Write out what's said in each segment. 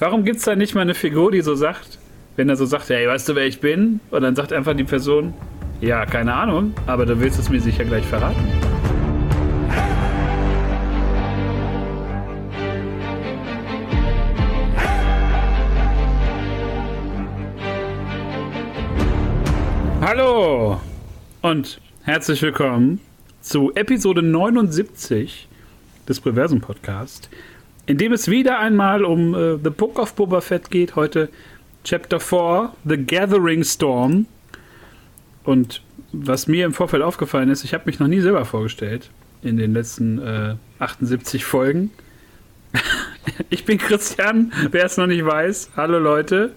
Warum gibt es da nicht mal eine Figur, die so sagt, wenn er so sagt, hey, weißt du, wer ich bin? Und dann sagt einfach die Person, ja, keine Ahnung, aber du willst es mir sicher gleich verraten. Hallo und herzlich willkommen zu Episode 79 des Preversum Podcast, in dem es wieder einmal um äh, The Book of Boba Fett geht. Heute Chapter 4, The Gathering Storm. Und was mir im Vorfeld aufgefallen ist, ich habe mich noch nie selber vorgestellt in den letzten äh, 78 Folgen. ich bin Christian, wer es noch nicht weiß. Hallo Leute.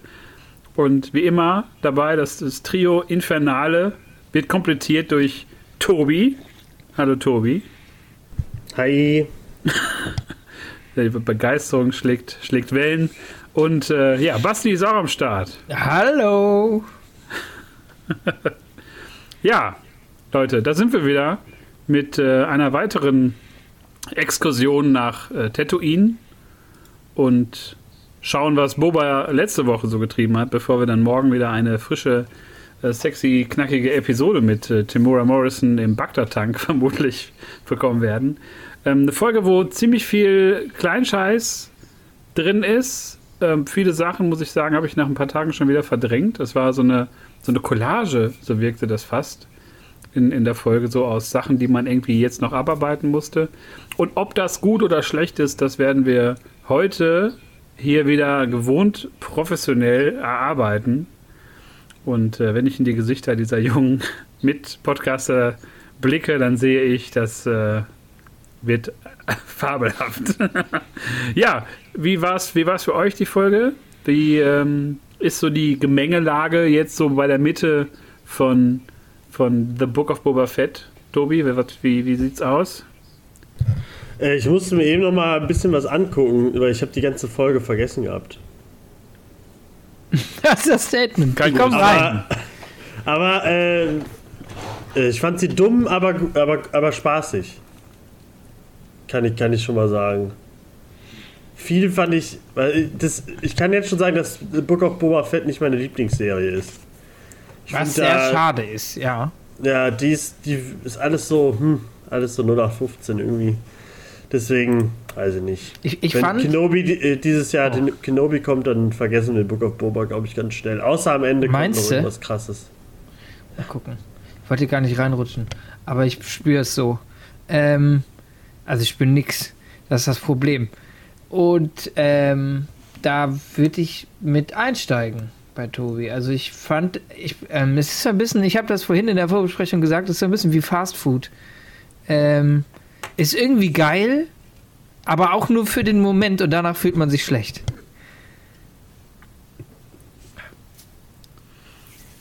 Und wie immer dabei, das, das Trio Infernale wird komplettiert durch Tobi. Hallo Tobi. Hi. Die Begeisterung schlägt, schlägt Wellen. Und äh, ja, Basti ist auch am Start. Hallo. ja, Leute, da sind wir wieder mit äh, einer weiteren Exkursion nach äh, Tatooine und schauen, was Boba letzte Woche so getrieben hat, bevor wir dann morgen wieder eine frische, äh, sexy, knackige Episode mit äh, Timura Morrison im Bagdad-Tank vermutlich bekommen werden. Ähm, eine Folge, wo ziemlich viel Kleinscheiß drin ist. Ähm, viele Sachen, muss ich sagen, habe ich nach ein paar Tagen schon wieder verdrängt. Das war so eine, so eine Collage, so wirkte das fast in, in der Folge, so aus Sachen, die man irgendwie jetzt noch abarbeiten musste. Und ob das gut oder schlecht ist, das werden wir heute hier wieder gewohnt professionell erarbeiten. Und äh, wenn ich in die Gesichter dieser jungen Mitpodcaster blicke, dann sehe ich, das äh, wird fabelhaft. ja, wie war es wie war's für euch die Folge? Wie ähm, ist so die Gemengelage jetzt so bei der Mitte von, von The Book of Boba Fett? Tobi, wie, wie sieht's aus? Äh, ich musste mir eben noch mal ein bisschen was angucken, weil ich habe die ganze Folge vergessen gehabt. Das ist das Statement. Kein komm rein. Aber äh, äh, ich fand sie dumm, aber, aber, aber spaßig. Kann ich, kann ich schon mal sagen. Viel fand ich, weil das, ich kann jetzt schon sagen, dass The Book of Boba Fett nicht meine Lieblingsserie ist. Ich Was sehr da- schade ist, ja. Ja, die ist, die ist alles so, hm, alles so 0815 irgendwie. Deswegen, weiß ich nicht. Ich, ich Wenn fand. Kenobi äh, dieses Jahr Oh. Kenobi kommt, dann vergessen wir Book of Boba, glaube ich, ganz schnell. Außer am Ende Meinst kommt noch irgendwas krasses. Mal gucken. Ich wollte gar nicht reinrutschen, aber ich spüre es so. Ähm, also ich spüre nix. Das ist das Problem. Und ähm, da würde ich mit einsteigen bei Tobi. Also ich fand, ich, ähm, es ist ein bisschen, ich habe das vorhin in der Vorbesprechung gesagt, es ist ein bisschen wie Fast Food. Ähm, ist irgendwie geil, aber auch nur für den Moment und danach fühlt man sich schlecht.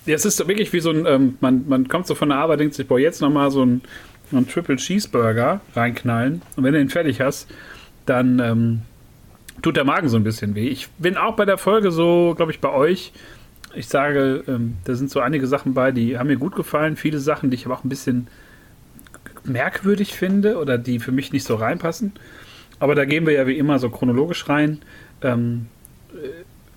Ja, es ist wirklich wie so ein, ähm, man, man kommt so von der Arbeit, denkt sich, boah, jetzt nochmal so ein, so ein Triple Cheeseburger reinknallen. Und wenn du ihn fertig hast, dann ähm, tut der Magen so ein bisschen weh. Ich bin auch bei der Folge so, glaube ich, bei euch. Ich sage, ähm, da sind so einige Sachen bei, die haben mir gut gefallen. Viele Sachen, die ich aber auch ein bisschen merkwürdig finde oder die für mich nicht so reinpassen. Aber da gehen wir ja wie immer so chronologisch rein. Ähm,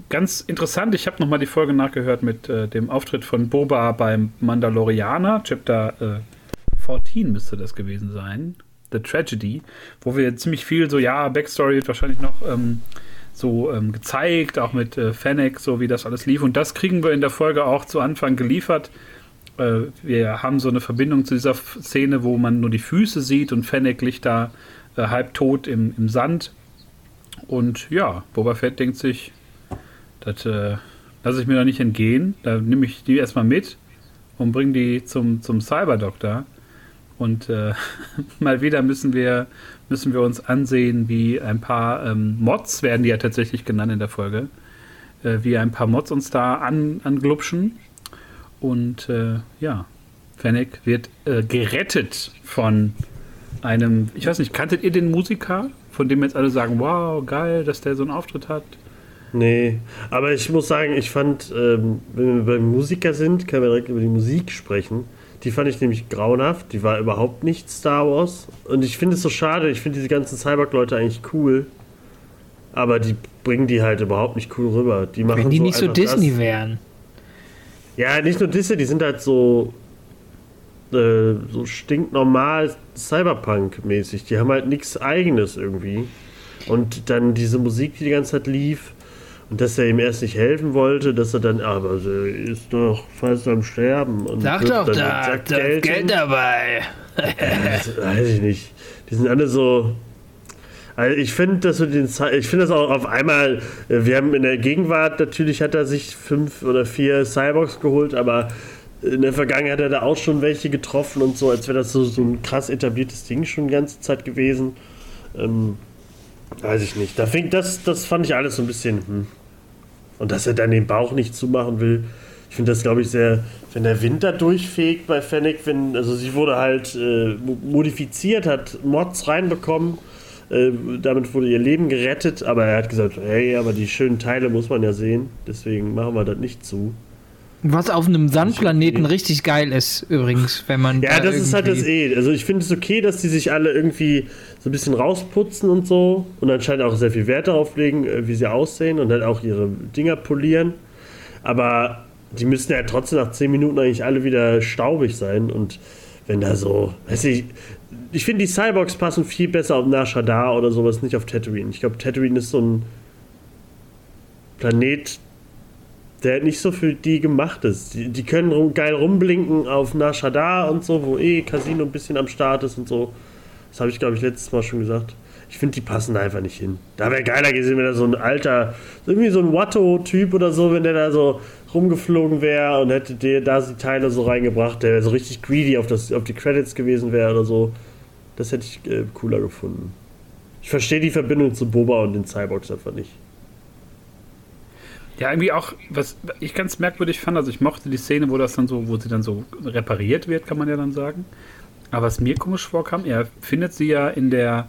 ganz interessant, ich habe nochmal die Folge nachgehört mit äh, dem Auftritt von Boba beim Mandalorianer, Chapter äh, 14 müsste das gewesen sein, The Tragedy, wo wir ziemlich viel so, ja, Backstory wird wahrscheinlich noch ähm, so ähm, gezeigt, auch mit äh, Fennec, so wie das alles lief. Und das kriegen wir in der Folge auch zu Anfang geliefert. Äh, wir haben so eine Verbindung zu dieser Szene, wo man nur die Füße sieht und Fennec liegt da äh, halbtot im, im Sand. Und ja, Boba Fett denkt sich, das äh, lasse ich mir doch nicht entgehen. Da nehme ich die erstmal mit und bringe die zum, zum Cyberdoktor. Und äh, mal wieder müssen wir, müssen wir uns ansehen, wie ein paar ähm, Mods, werden die ja tatsächlich genannt in der Folge, äh, wie ein paar Mods uns da an, anglupschen. Und äh, ja, Fennec wird äh, gerettet von einem, ich weiß nicht, kanntet ihr den Musiker, von dem jetzt alle sagen, wow, geil, dass der so einen Auftritt hat? Nee, aber ich muss sagen, ich fand, ähm, wenn wir beim Musiker sind, können wir direkt über die Musik sprechen. Die fand ich nämlich grauenhaft. Die war überhaupt nicht Star Wars. Und ich finde es so schade. Ich finde diese ganzen Cyborg-Leute eigentlich cool. Aber die bringen die halt überhaupt nicht cool rüber. Die machen Wenn die nicht so Disney das. wären. Ja, nicht nur Disney, die sind halt so äh, so stinknormal Cyberpunk-mäßig. Die haben halt nichts Eigenes irgendwie. Und dann diese Musik, die die ganze Zeit lief, und dass er ihm erst nicht helfen wollte, dass er dann, aber er ist doch fast am Sterben. Und Sag doch, dann da, Sack da Geld, hin. dabei. Das weiß ich nicht. Die sind alle so. Also ich finde, dass du den, ich finde das auch auf einmal. äh, Wir haben in der Gegenwart natürlich hat er sich fünf oder vier Cyborgs geholt, aber in der Vergangenheit hat er da auch schon welche getroffen und so, als wäre das so, so ein krass etabliertes Ding schon die ganze Zeit gewesen. Ähm, weiß ich nicht. Da fing das, das fand ich alles so ein bisschen. Hm. Und dass er dann den Bauch nicht zumachen will. Ich finde das, glaube ich, sehr, wenn der Wind da durchfegt bei Fennec, wenn, also sie wurde halt äh, mo- modifiziert, hat Mods reinbekommen, äh, damit wurde ihr Leben gerettet, aber er hat gesagt, hey, aber die schönen Teile muss man ja sehen, deswegen machen wir das nicht zu. Was auf einem Sandplaneten richtig geil ist, übrigens, wenn man. Ja, da das ist halt das eh. Also ich finde es okay, dass die sich alle irgendwie so ein bisschen rausputzen und so und anscheinend auch sehr viel Wert darauf legen, äh, wie sie aussehen und halt auch ihre Dinger polieren. Aber die müssen ja trotzdem nach 10 Minuten eigentlich alle wieder staubig sein und wenn da so, weiß ich, ich finde die Cyborgs passen viel besser auf Nar Shaddaa oder sowas, nicht auf Tatooine. Ich glaube, Tatooine ist so ein Planet, der nicht so für die gemacht ist. Die, die können rum, geil rumblinken auf Nar Shaddaa und so, wo eh Casino ein bisschen am Start ist und so. Das habe ich, glaube ich, letztes Mal schon gesagt. Ich finde, die passen da einfach nicht hin. Da wäre geiler gewesen, wenn da so ein alter, irgendwie so ein Watto-Typ oder so, wenn der da so rumgeflogen wäre und hätte der da die Teile so reingebracht, der so richtig greedy auf, das, auf die Credits gewesen wäre oder so. Das hätte ich äh, cooler gefunden. Ich verstehe die Verbindung zu Boba und den Cyborgs einfach nicht. Ja, irgendwie auch, was ich ganz merkwürdig fand, also ich mochte die Szene, wo das dann so, wo sie dann so repariert wird, kann man ja dann sagen. Aber was mir komisch vorkam, er findet sie ja in der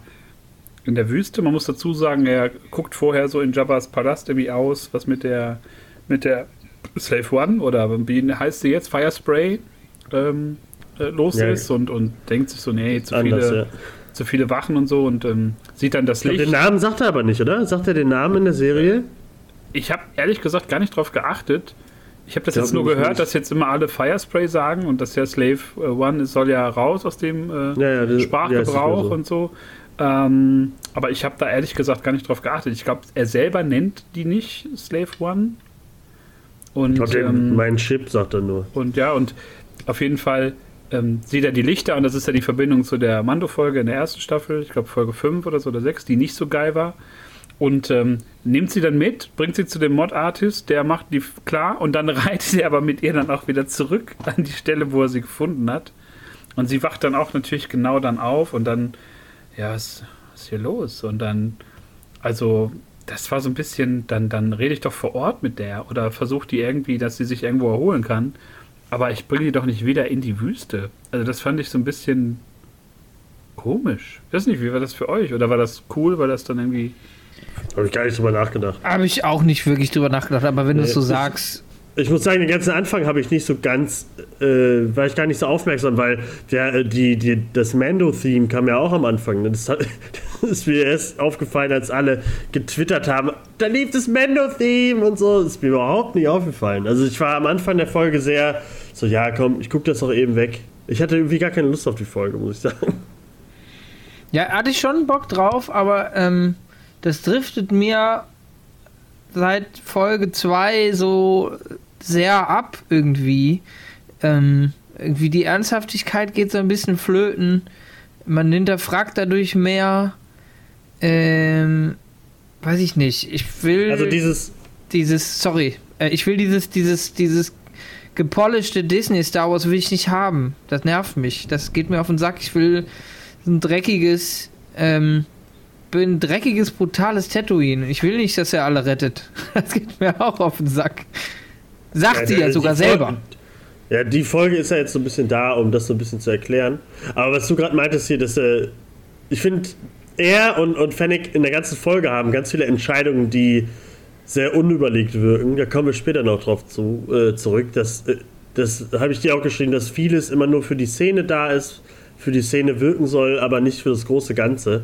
in der Wüste. Man muss dazu sagen, er guckt vorher so in Jabba's Palast irgendwie aus, was mit der mit der Slave One oder wie heißt sie jetzt, Firespray ähm, äh, los Ja. ist und, und denkt sich so, nee, zu Anders, viele, ja. zu viele Wachen und so und ähm, sieht dann das Licht. den Namen sagt er aber nicht, oder? Sagt er den Namen in der Serie? Ich habe ehrlich gesagt gar nicht drauf geachtet. Ich habe das Glaub jetzt nur gehört, nicht. dass jetzt immer alle Firespray sagen und dass der Slave äh, One ist, soll ja raus aus dem äh, Ja, ja, das- ja, Sprachgebrauch mehr so. und so. Ähm, aber ich habe da ehrlich gesagt gar nicht drauf geachtet. Ich glaube, er selber nennt die nicht Slave One. Und, Ich glaube, ähm, mein Chip sagt er nur. und ja, und auf jeden Fall ähm, sieht er die Lichter und das ist ja die Verbindung zu der Mando-Folge in der ersten Staffel, ich glaube Folge 5 oder so oder 6, die nicht so geil war. Und ähm, nimmt sie dann mit, bringt sie zu dem Mod-Artist, der macht die klar und dann reitet er aber mit ihr dann auch wieder zurück an die Stelle, wo er sie gefunden hat. Und sie wacht dann auch natürlich genau dann auf und dann, ja, was, was ist hier los? Und dann, also, das war so ein bisschen, dann, dann rede ich doch vor Ort mit der oder versuche die irgendwie, dass sie sich irgendwo erholen kann. Aber ich bringe die doch nicht wieder in die Wüste. Also, das fand ich so ein bisschen komisch. Ich weiß nicht, wie war das für euch? Oder war das cool, weil das dann irgendwie. Habe ich gar nicht drüber nachgedacht. Habe ich auch nicht wirklich drüber nachgedacht, aber wenn du Nee, es so sagst, Ich muss sagen, den ganzen Anfang habe ich nicht so ganz, äh, war ich gar nicht so aufmerksam, weil der, äh, die, die, das Mando-Theme kam ja auch am Anfang. ne? Das, hat, das ist mir erst aufgefallen, als alle getwittert haben, da lief das Mando-Theme und so. Das ist mir überhaupt nicht aufgefallen. Also ich war am Anfang der Folge sehr so, ja komm, ich gucke das doch eben weg. Ich hatte irgendwie gar keine Lust auf die Folge, muss ich sagen. ja, hatte ich schon Bock drauf, aber ähm, das driftet mir seit Folge 2 so sehr ab irgendwie. Ähm, irgendwie die Ernsthaftigkeit geht so ein bisschen flöten. Man hinterfragt dadurch mehr. Ähm, weiß ich nicht. Ich will Also dieses, dieses, sorry, äh, ich will dieses, dieses, dieses gepolischte Disney Star Wars will ich nicht haben. Das nervt mich. Das geht mir auf den Sack. Ich will ein dreckiges, ähm, bin ein dreckiges, brutales Tatooine. Ich will nicht, dass er alle rettet. Das geht mir auch auf den Sack. Sagt sie ja sogar Folge- selber. Ja, die Folge ist ja jetzt so ein bisschen da, um das so ein bisschen zu erklären. Aber was du gerade meintest hier, dass äh, ich finde, er und, und Fennec in der ganzen Folge haben ganz viele Entscheidungen, die sehr unüberlegt wirken. Da kommen wir später noch drauf zu, äh, zurück. Das, äh, das habe ich dir auch geschrieben, dass vieles immer nur für die Szene da ist, für die Szene wirken soll, aber nicht für das große Ganze.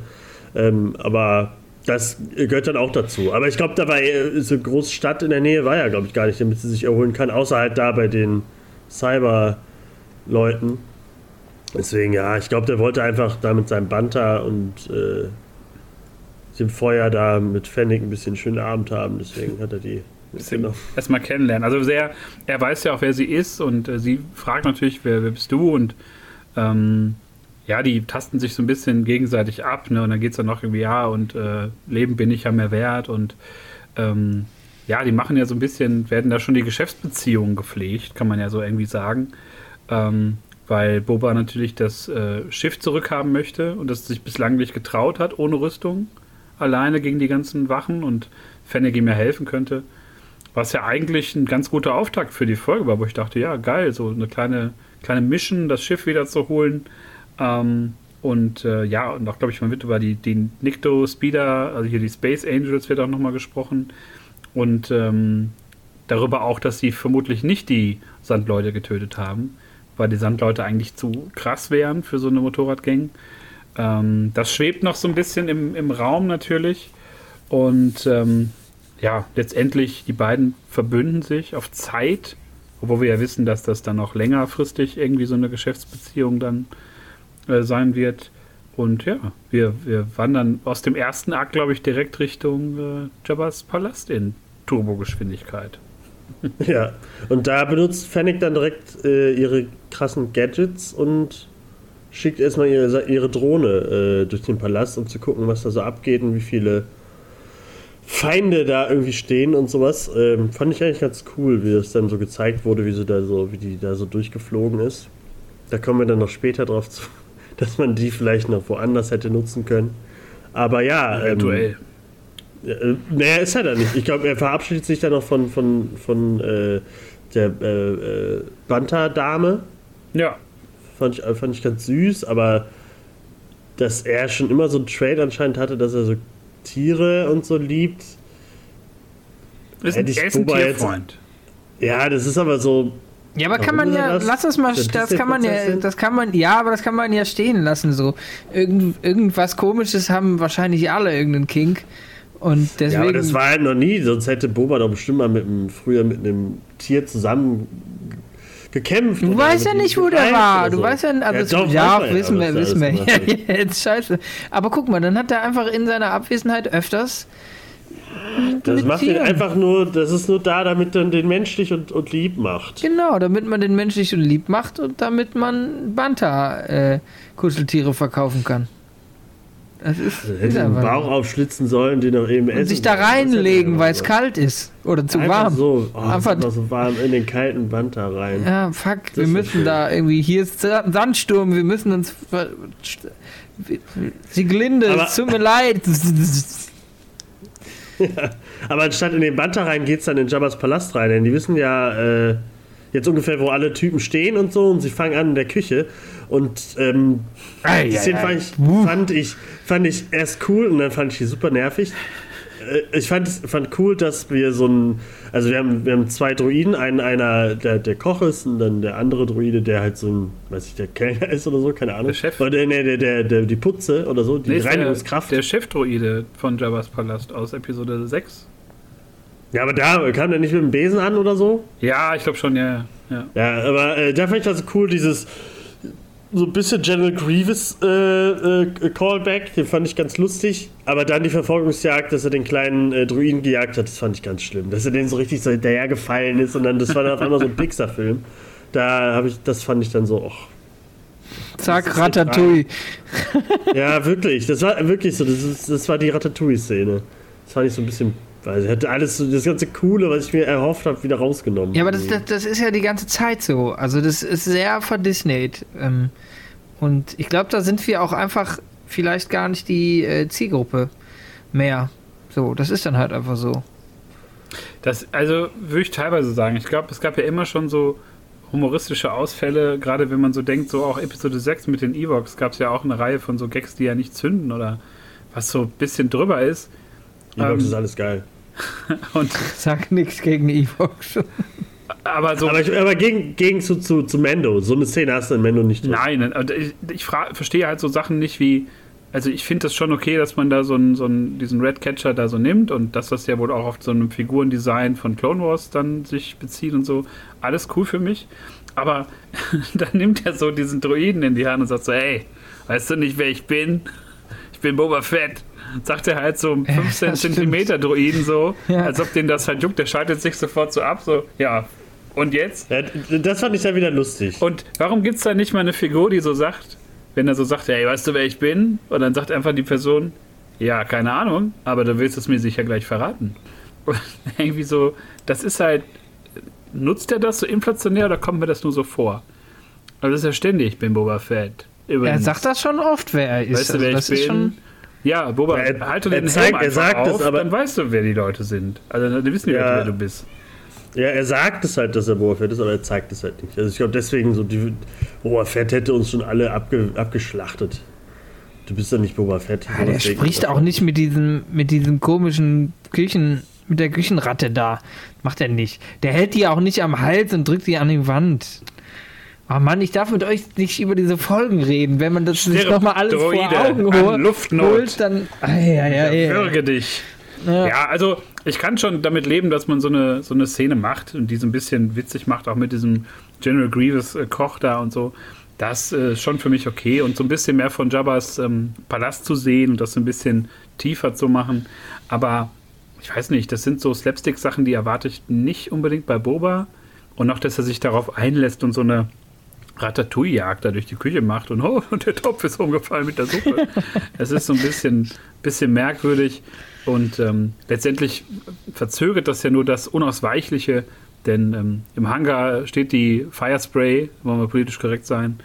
Ähm, aber Das gehört dann auch dazu. Aber ich glaube, dabei äh, so eine große Stadt in der Nähe war ja, glaube ich, gar nicht, damit sie sich erholen kann, außer halt da bei den Cyber-Leuten. Deswegen, ja, ich glaube, der wollte einfach da mit seinem Banter und äh, dem Feuer da mit Fennec ein bisschen schönen Abend haben. Deswegen hat er die genau. erstmal kennenlernen. Also sehr, er weiß ja auch, wer sie ist und äh, sie fragt natürlich, wer, wer bist du? Und ähm, ja, die tasten sich so ein bisschen gegenseitig ab, ne? Und dann geht es dann noch irgendwie, ja, und äh, Leben bin ich ja mehr wert und ähm, ja, die machen ja so ein bisschen, werden da schon die Geschäftsbeziehungen gepflegt, kann man ja so irgendwie sagen. Ähm, weil Boba natürlich das äh, Schiff zurückhaben möchte und das sich bislang nicht getraut hat, ohne Rüstung, alleine gegen die ganzen Wachen und Fennec ihm ja helfen könnte. Was ja eigentlich ein ganz guter Auftakt für die Folge war, wo ich dachte, ja, geil, so eine kleine, kleine Mission, das Schiff wieder zu holen. Ähm, und äh, ja, und auch, glaube ich, man wird über die, die Nikto Speeder, also hier die Space Angels, wird auch nochmal gesprochen. Und ähm, darüber auch, dass sie vermutlich nicht die Sandleute getötet haben, weil die Sandleute eigentlich zu krass wären für so eine Motorradgang. Ähm, das schwebt noch so ein bisschen im, im Raum natürlich. Und ähm, ja, letztendlich die beiden verbünden sich auf Zeit, obwohl wir ja wissen, dass das dann auch längerfristig irgendwie so eine Geschäftsbeziehung dann äh, sein wird. Und ja, wir, wir wandern aus dem ersten Akt, glaube ich, direkt Richtung äh, Jabba's Palast in Turbogeschwindigkeit. Ja, und da benutzt Fennec dann direkt äh, ihre krassen Gadgets und schickt erstmal ihre, ihre Drohne äh, durch den Palast, um zu gucken, was da so abgeht und wie viele Feinde da irgendwie stehen und sowas. Ähm, fand ich eigentlich ganz cool, wie das dann so gezeigt wurde, wie sie da so, wie die da so durchgeflogen ist. Da kommen wir dann noch später drauf zu, dass man die vielleicht noch woanders hätte nutzen können. Aber ja. Eventuell. Ähm, äh, naja, ist er da nicht. Ich glaube, er verabschiedet sich dann noch von, von, von äh, der äh, äh, Banta-Dame. Ja. Fand ich, fand ich ganz süß, aber dass er schon immer so ein Trade anscheinend hatte, dass er so Tiere und so liebt. Ist ein, ist ein Tierfreund. ja, das ist aber so. Ja, aber kann man ja, das? lass das mal, das kann man ja, das kann man, ja, aber das kann man ja stehen lassen, so. Irgend, irgendwas komisches haben wahrscheinlich alle irgendeinen Kink. Und deswegen. Ja, aber das war halt noch nie, sonst hätte Boba doch bestimmt mal mit einem, früher mit einem Tier zusammen gekämpft. Du weißt ja nicht, wo der war. Du so. weißt ja, also ja, doch, ja wissen wir, wissen wir. Ja, jetzt scheiße. Aber guck mal, dann hat er einfach in seiner Abwesenheit öfters. Das macht ihn einfach nur, das ist nur da, damit man den menschlich und, und lieb macht. Genau, damit man den menschlich und lieb macht und damit man Banta-Kuscheltiere äh, verkaufen kann. Das ist, also hätte den Bauch aufschlitzen sollen, den auch eben und essen. sich da reinlegen, weil es kalt ist. Oder zu einfach warm. So, oh, einfach so warm in den kalten Band da rein. Ja, fuck, das wir müssen schön. da irgendwie, hier ist Sandsturm, wir müssen uns. Sieglinde, es tut mir leid. Ja, aber anstatt in den Band da rein geht es dann in Jabba's Palast rein, denn die wissen ja äh, jetzt ungefähr, wo alle Typen stehen und so und sie fangen an in der Küche und ähm, ei, die Szene fand ich, fand, ich, fand ich erst cool und dann fand ich die super nervig. Äh, ich fand, fand cool, dass wir so ein. Also, wir haben, wir haben zwei Droiden. Einen, einer, der, der Koch ist, und dann der andere Droide, der halt so ein, weiß ich, der Kellner ist oder so, keine Ahnung. Der Chef. Oder nee, der, der, der, die Putze oder so, die nee, Reinigungskraft. Der, der Chefdroide von Jabba's Palast aus Episode 6. Ja, aber da kam der nicht mit dem Besen an oder so? Ja, ich glaube schon, ja. Ja, ja aber äh, da fand ich das cool, dieses so ein bisschen General Grievous äh, äh, Callback, den fand ich ganz lustig. Aber dann die Verfolgungsjagd, dass er den kleinen äh, Druiden gejagt hat, das fand ich ganz schlimm. Dass er den so richtig so hinterhergefallen ist und dann, das war dann auf einmal so ein Pixar-Film. Da habe ich, das fand ich dann so, och. Zack, Ratatouille. ja, wirklich. Das war wirklich so. Das, ist, das war die Ratatouille-Szene. Das fand ich so ein bisschen weil sie hat alles, das ganze Coole, was ich mir erhofft habe, wieder rausgenommen. Ja, aber das, das, das, ist ja die ganze Zeit so. Also das ist sehr verdisneyed. Ähm, und ich glaube, da sind wir auch einfach vielleicht gar nicht die äh, Zielgruppe mehr. So, das ist dann halt einfach so. Das, also würde ich teilweise sagen. Ich glaube, es gab ja immer schon so humoristische Ausfälle, gerade wenn man so denkt, so auch Episode 6 mit den Evox gab es ja auch eine Reihe von so Gags, die ja nicht zünden oder was so ein bisschen drüber ist. Evox ähm, ist alles geil. und Sag nichts gegen Evox. Aber, so, aber, ich, aber gegen, gegen zu, zu, zu Mendo, so eine Szene hast du in Mendo nicht drin. Nein, ich, ich verstehe halt so Sachen nicht wie, also ich finde das schon okay, dass man da so einen, so einen, diesen Red Catcher da so nimmt und dass das ja wohl auch auf so einem Figurendesign von Clone Wars dann sich bezieht und so. Alles cool für mich. Aber dann nimmt er so diesen Droiden in die Hand und sagt so, hey, weißt du nicht, wer ich bin? Ich bin Boba Fett. Sagt er halt so 15 ja, Zentimeter Droiden so, ja. als ob den das halt juckt. Der schaltet sich sofort so ab, so, ja, und jetzt? Ja, das fand ich ja wieder lustig. Und warum gibt es da nicht mal eine Figur, die so sagt, wenn er so sagt, hey, weißt du, wer ich bin? Und dann sagt einfach die Person, ja, keine Ahnung, aber du willst es mir sicher gleich verraten. Und irgendwie so, das ist halt, nutzt er das so inflationär oder kommt mir das nur so vor? Also das ist ja ständig, ich bin Boba Fett. Übrigens. Er sagt das schon oft, wer er ist. Weißt du, wer also, ich bin? Ja, Boba, ja, er, halte den zeigt, Helm einfach auf, es, aber dann weißt du, wer die Leute sind. Also dann wissen die ja. Leute, wer du bist. Ja, er sagt es halt, dass er Boba Fett ist, aber er zeigt es halt nicht. Also ich glaube deswegen so, die, Boba Fett hätte uns schon alle abge, abgeschlachtet. Du bist ja nicht Boba Fett. Ja, der spricht auch nicht mit diesem, mit diesem komischen Küchen, mit der Küchenratte da. Macht er nicht. Der hält die auch nicht am Hals und drückt die an die Wand. Oh Mann, ich darf mit euch nicht über diese Folgen reden. Wenn man das Stirb, sich nochmal alles Droide, vor Augen holt, holt dann. Ai, ai, Würge dich. Ja. ja. also ich kann schon damit leben, dass man so eine, so eine Szene macht und die so ein bisschen witzig macht, auch mit diesem General Grievous äh, Koch da und so. Das äh, ist äh, schon für mich okay. Und so ein bisschen mehr von Jabba's ähm, Palast zu sehen und das so ein bisschen tiefer zu machen. Aber ich weiß nicht, das sind so Slapstick-Sachen, die erwarte ich nicht unbedingt bei Boba. Und auch, dass er sich darauf einlässt und so eine Ratatouille-Jagd da durch die Küche macht und oh, der Topf ist umgefallen mit der Suppe. Es ist so ein bisschen, bisschen merkwürdig. Und ähm, letztendlich verzögert das ja nur das Unausweichliche, denn ähm, im Hangar steht die Firespray, wollen wir politisch korrekt sein.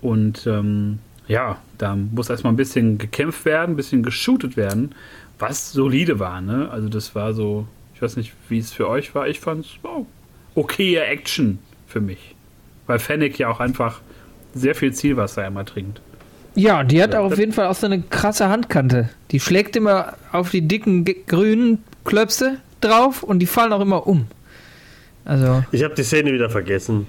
Und ähm, ja, da muss erstmal ein bisschen gekämpft werden, ein bisschen geshootet werden, was solide war. Ne? Also das war so, ich weiß nicht, wie es für euch war. Ich fand es oh, okaye Action für mich. Weil Fennec ja auch einfach sehr viel Zielwasser immer trinkt. Ja, die hat ja, auf jeden Fall auch so eine krasse Handkante. Die schlägt immer auf die dicken grünen Klöpse drauf und die fallen auch immer um. Also. Ich habe die Szene wieder vergessen.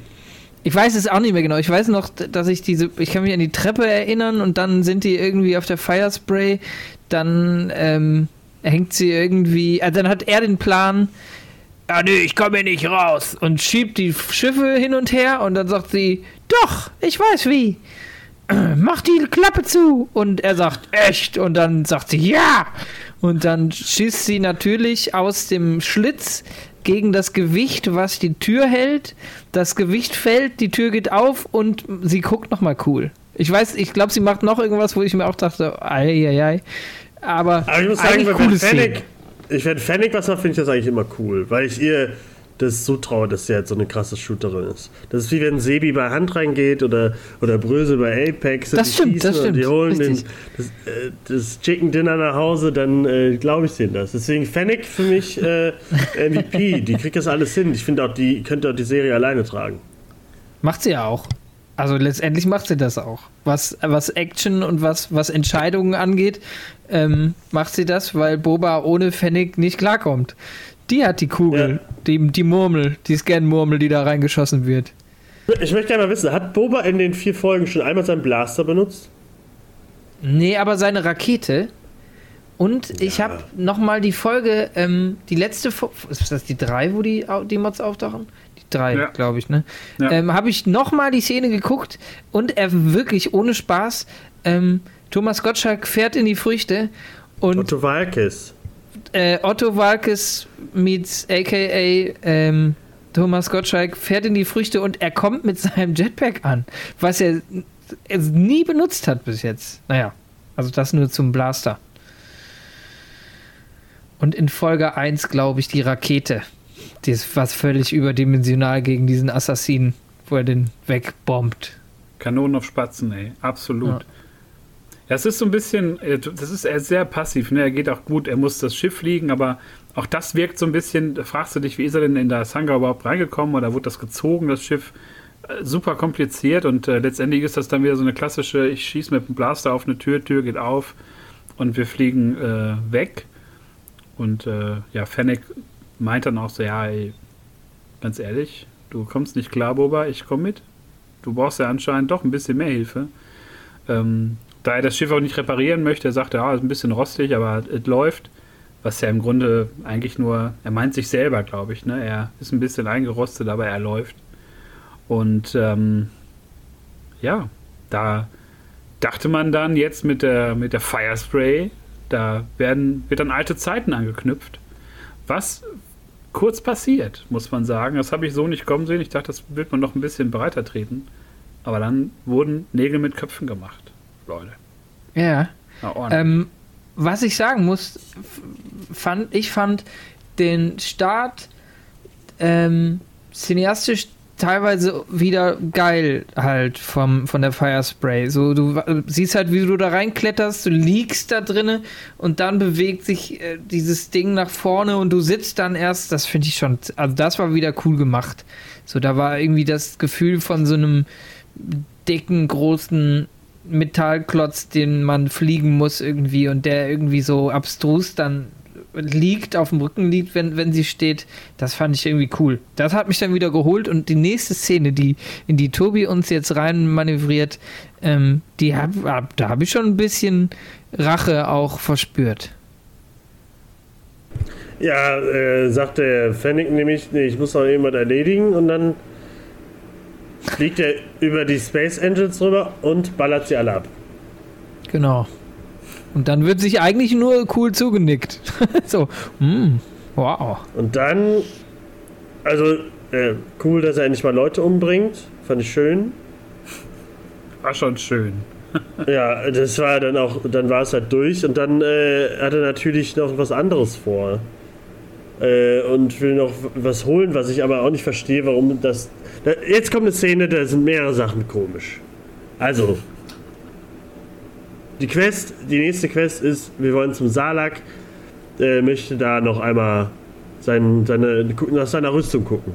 Ich weiß es auch nicht mehr genau. Ich weiß noch, dass ich diese, ich kann mich an die Treppe erinnern und dann sind die irgendwie auf der Firespray. Dann ähm, hängt sie irgendwie, also dann hat er den Plan, ja nee, ich komme hier nicht raus und schiebt die Schiffe hin und her und dann sagt sie, doch, ich weiß wie. mach die Klappe zu. Und er sagt, echt. Und dann sagt sie, ja. Und dann schießt sie natürlich aus dem Schlitz gegen das Gewicht, was die Tür hält. Das Gewicht fällt, die Tür geht auf und sie guckt nochmal cool. Ich weiß, ich glaube, sie macht noch irgendwas, wo ich mir auch dachte, ei, ei, ei. Aber, Aber ich muss sagen, wenn Fennec, ich wenn Fennec was macht, finde ich das eigentlich immer cool, weil ich ihr das zutraue, dass sie halt so eine krasse Shooterin ist. Das ist wie wenn Sebi bei Hand reingeht oder, oder Brösel bei Apex. Das stimmt, das stimmt. die holen den, das, äh, das, Chicken Dinner nach Hause, dann äh, glaube ich denen das. Deswegen Fennec für mich äh, MVP. die kriegt das alles hin. Ich finde auch, die könnte auch die Serie alleine tragen. Macht sie ja auch. Also letztendlich macht sie das auch. Was, was Action und was, was Entscheidungen angeht, ähm, macht sie das, weil Boba ohne Fennec nicht klarkommt. Die hat die Kugel, ja. die, die Murmel, die Scan-Murmel, die da reingeschossen wird. Ich möchte gerne mal wissen, hat Boba in den vier Folgen schon einmal seinen Blaster benutzt? Nee, aber seine Rakete. Und ja. ich habe nochmal die Folge, ähm, die letzte Folge, ist das die drei, wo die, die Mods auftauchen? Die drei, ja. glaube ich, ne? Ja. Ähm, habe ich nochmal die Szene geguckt und er wirklich ohne Spaß, ähm, Thomas Gottschalk fährt in die Früchte und. Otto Walkes äh, Otto Walkes meets aka ähm, Thomas Gottschalk fährt in die Früchte und er kommt mit seinem Jetpack an, was er, er nie benutzt hat bis jetzt. Naja, also das nur zum Blaster. Und in Folge 1, glaube ich, die Rakete. Die ist was völlig überdimensional gegen diesen Assassinen, wo er den wegbombt. Kanonen auf Spatzen, ey. Absolut. Ja. Das ist so ein bisschen, äh, das ist sehr passiv. Ne? Er geht auch gut, er muss das Schiff fliegen, aber auch das wirkt so ein bisschen, fragst du dich, wie ist er denn in das Hangar überhaupt reingekommen oder wurde das gezogen, das Schiff? Äh, super kompliziert und äh, letztendlich ist das dann wieder so eine klassische, ich schieße mit dem Blaster auf eine Tür, Tür geht auf und wir fliegen äh, weg. Und äh, ja, Fennec meint dann auch so, ja, ey, ganz ehrlich, du kommst nicht klar, Boba, ich komme mit. Du brauchst ja anscheinend doch ein bisschen mehr Hilfe. Ähm, da er das Schiff auch nicht reparieren möchte, er sagt, ja, ist ein bisschen rostig, aber es läuft. Was ja im Grunde eigentlich nur, er meint sich selber, glaube ich. Ne? Er ist ein bisschen eingerostet, aber er läuft. Und ähm, ja, da dachte man dann jetzt mit der, mit der Firespray, da werden, wird an alte Zeiten angeknüpft. Was kurz passiert, muss man sagen. Das habe ich so nicht kommen sehen. Ich dachte, das wird man noch ein bisschen breiter treten. Aber dann wurden Nägel mit Köpfen gemacht, Leute. Ja. ähm, was ich sagen muss, fand, ich fand den Start ähm, cineastisch teilweise wieder geil halt vom, von der Firespray. So, du siehst halt, wie du da reinkletterst, du liegst da drinnen und dann bewegt sich äh, dieses Ding nach vorne und du sitzt dann erst, das finde ich schon, also das war wieder cool gemacht. So, da war irgendwie das Gefühl von so einem dicken, großen Metallklotz, den man fliegen muss irgendwie und der irgendwie so abstrus dann liegt, auf dem Rücken liegt, wenn, wenn sie steht. Das fand ich irgendwie cool. Das hat mich dann wieder geholt und die nächste Szene, die in die Tobi uns jetzt rein manövriert, ähm, die hab, hab, da habe ich schon ein bisschen Rache auch verspürt. Ja, äh, sagt der Fennec nämlich, nee, ich muss noch jemand erledigen und dann fliegt er über die Space Angels rüber und ballert sie alle ab. Genau. Und dann wird sich eigentlich nur cool zugenickt. so, mm, wow. Und dann, also äh, cool, dass er endlich mal Leute umbringt. Fand ich schön. War schon schön. ja, das war dann auch, dann war es halt durch und dann äh, hat er natürlich noch was anderes vor. Äh, und will noch was holen, was ich aber auch nicht verstehe, warum das. Da, jetzt kommt eine Szene, da sind mehrere Sachen komisch. Also, die Quest, die nächste Quest ist, wir wollen zum Salak, äh, möchte da noch einmal sein, seine, nach seiner Rüstung gucken.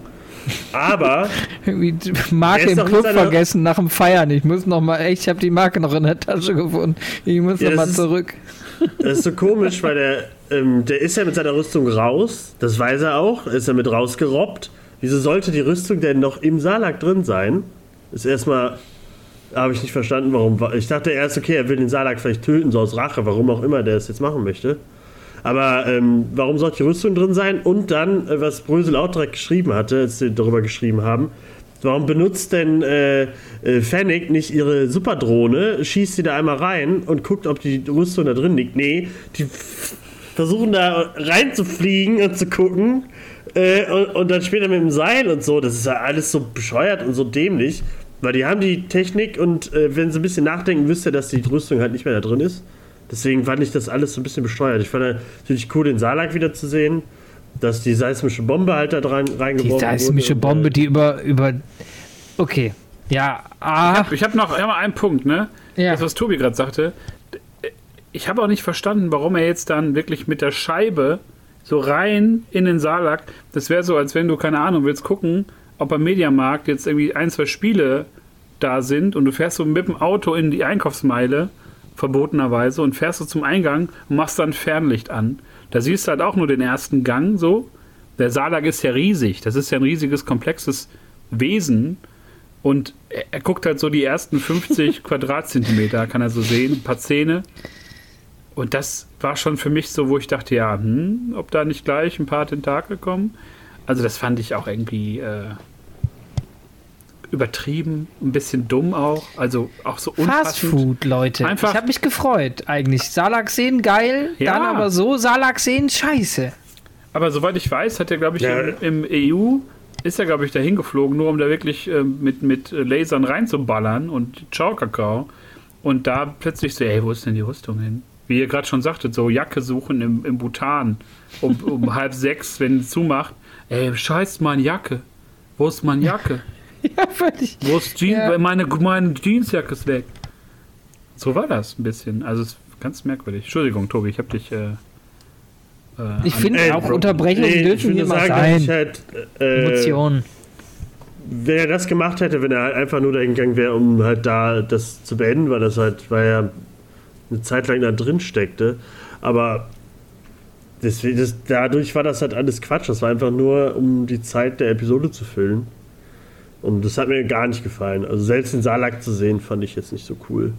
Aber. Marke im Club vergessen nach dem Feiern. Ich muss noch mal, echt, ich habe die Marke noch in der Tasche gefunden. Ich muss ja, noch mal zurück. Das ist so komisch, weil der, ähm, der ist ja mit seiner Rüstung raus. Das weiß er auch. Ist er mit rausgerobbt. Wieso sollte die Rüstung denn noch im Salak drin sein? Ist erstmal habe ich nicht verstanden, warum. Ich dachte erst, okay, er will den Salak vielleicht töten, so aus Rache, warum auch immer der es jetzt machen möchte. Aber ähm, warum sollte die Rüstung drin sein? Und dann, äh, was Brösel auch direkt geschrieben hatte, als sie darüber geschrieben haben, warum benutzt denn äh, äh, Fennec nicht ihre Superdrohne, schießt sie da einmal rein und guckt, ob die Rüstung da drin liegt? Nee, die versuchen da reinzufliegen und zu gucken. Äh, und, und, dann später mit dem Seil und so. Das ist ja alles so bescheuert und so dämlich. Weil die haben die Technik und äh, wenn sie ein bisschen nachdenken, wisst ihr, dass die Rüstung halt nicht mehr da drin ist. Deswegen fand ich das alles so ein bisschen besteuert. Ich fand natürlich cool, den Salak wieder zu sehen, dass die seismische Bombe halt da rein, reingeworfen wurde. Die seismische wurde. Bombe, die über, über. Okay. Ja, ah. Ich habe hab noch hab einen Punkt, ne? Ja. Das, was Tobi gerade sagte. Ich habe auch nicht verstanden, warum er jetzt dann wirklich mit der Scheibe so rein in den Salak. Das wäre so, als wenn du, keine Ahnung, willst gucken, ob am Mediamarkt jetzt irgendwie ein, zwei Spiele da sind und du fährst so mit dem Auto in die Einkaufsmeile, verbotenerweise, und fährst so zum Eingang und machst dann Fernlicht an. Da siehst du halt auch nur den ersten Gang so. Der Salak ist ja riesig. Das ist ja ein riesiges, komplexes Wesen. Und er, er guckt halt so die ersten 50 Quadratzentimeter, kann er so sehen, ein paar Zähne. Und das war schon für mich so, wo ich dachte, ja, hm, ob da nicht gleich ein paar Tentakel kommen. Also das fand ich auch irgendwie äh, übertrieben, ein bisschen dumm auch. Also auch so unpassend. Fast Food, Leute. Einfach, ich habe mich gefreut eigentlich. Salak sehen geil, ja. dann aber so Salak sehen scheiße. Aber soweit ich weiß, hat er glaube ich ja. im, im, EU ist er glaube ich dahin geflogen, nur um da wirklich äh, mit mit Lasern reinzuballern und Ciao Kakao. Und da plötzlich so, ey, wo ist denn die Rüstung hin? Wie ihr gerade schon sagtet, so Jacke suchen im, im Bhutan um, um halb sechs, wenn es zumacht. Ey, scheiß meine Jacke. Wo ist meine Jacke? ja, völlig. Wo ist Jeans? Ja. Meine, meine Jeansjacke ist weg. So war das ein bisschen. Also es ist ganz merkwürdig. Entschuldigung, Tobi, ich habe dich. Äh, äh, ich finde äh, auch Unterbrechungen nee, dürfen hier mal sagen, sein. Halt, äh, Emotionen. Wenn er das gemacht hätte, wenn er halt einfach nur dahin gegangen wäre, um halt da das zu beenden, weil das halt, weil er eine Zeit lang da drin steckte. Aber Deswegen, das, dadurch war das halt alles Quatsch. Das war einfach nur, um die Zeit der Episode zu füllen. Und das hat mir gar nicht gefallen. Also selbst den Salak zu sehen, fand ich jetzt nicht so cool.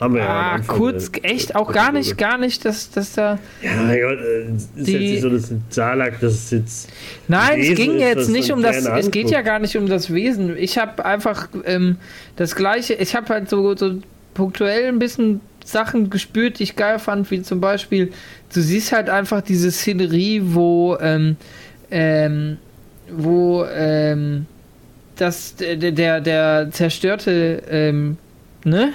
Haben wir ja Ah, Anfang kurz, der- echt? Auch gar nicht, gar nicht, dass, dass da. Ja, mein Gott, äh, ist Die- jetzt nicht so, dass ein Salak, das ist jetzt. Nein, es ging ist, jetzt nicht um das. gerne Es geht ja gar nicht um das Wesen. Ich habe einfach ähm, das Gleiche. Ich habe halt so, so punktuell ein bisschen Sachen gespürt, die ich geil fand, wie zum Beispiel, du siehst halt einfach diese Szenerie, wo, ähm, ähm, wo ähm, das der, der, der zerstörte, ähm, ne?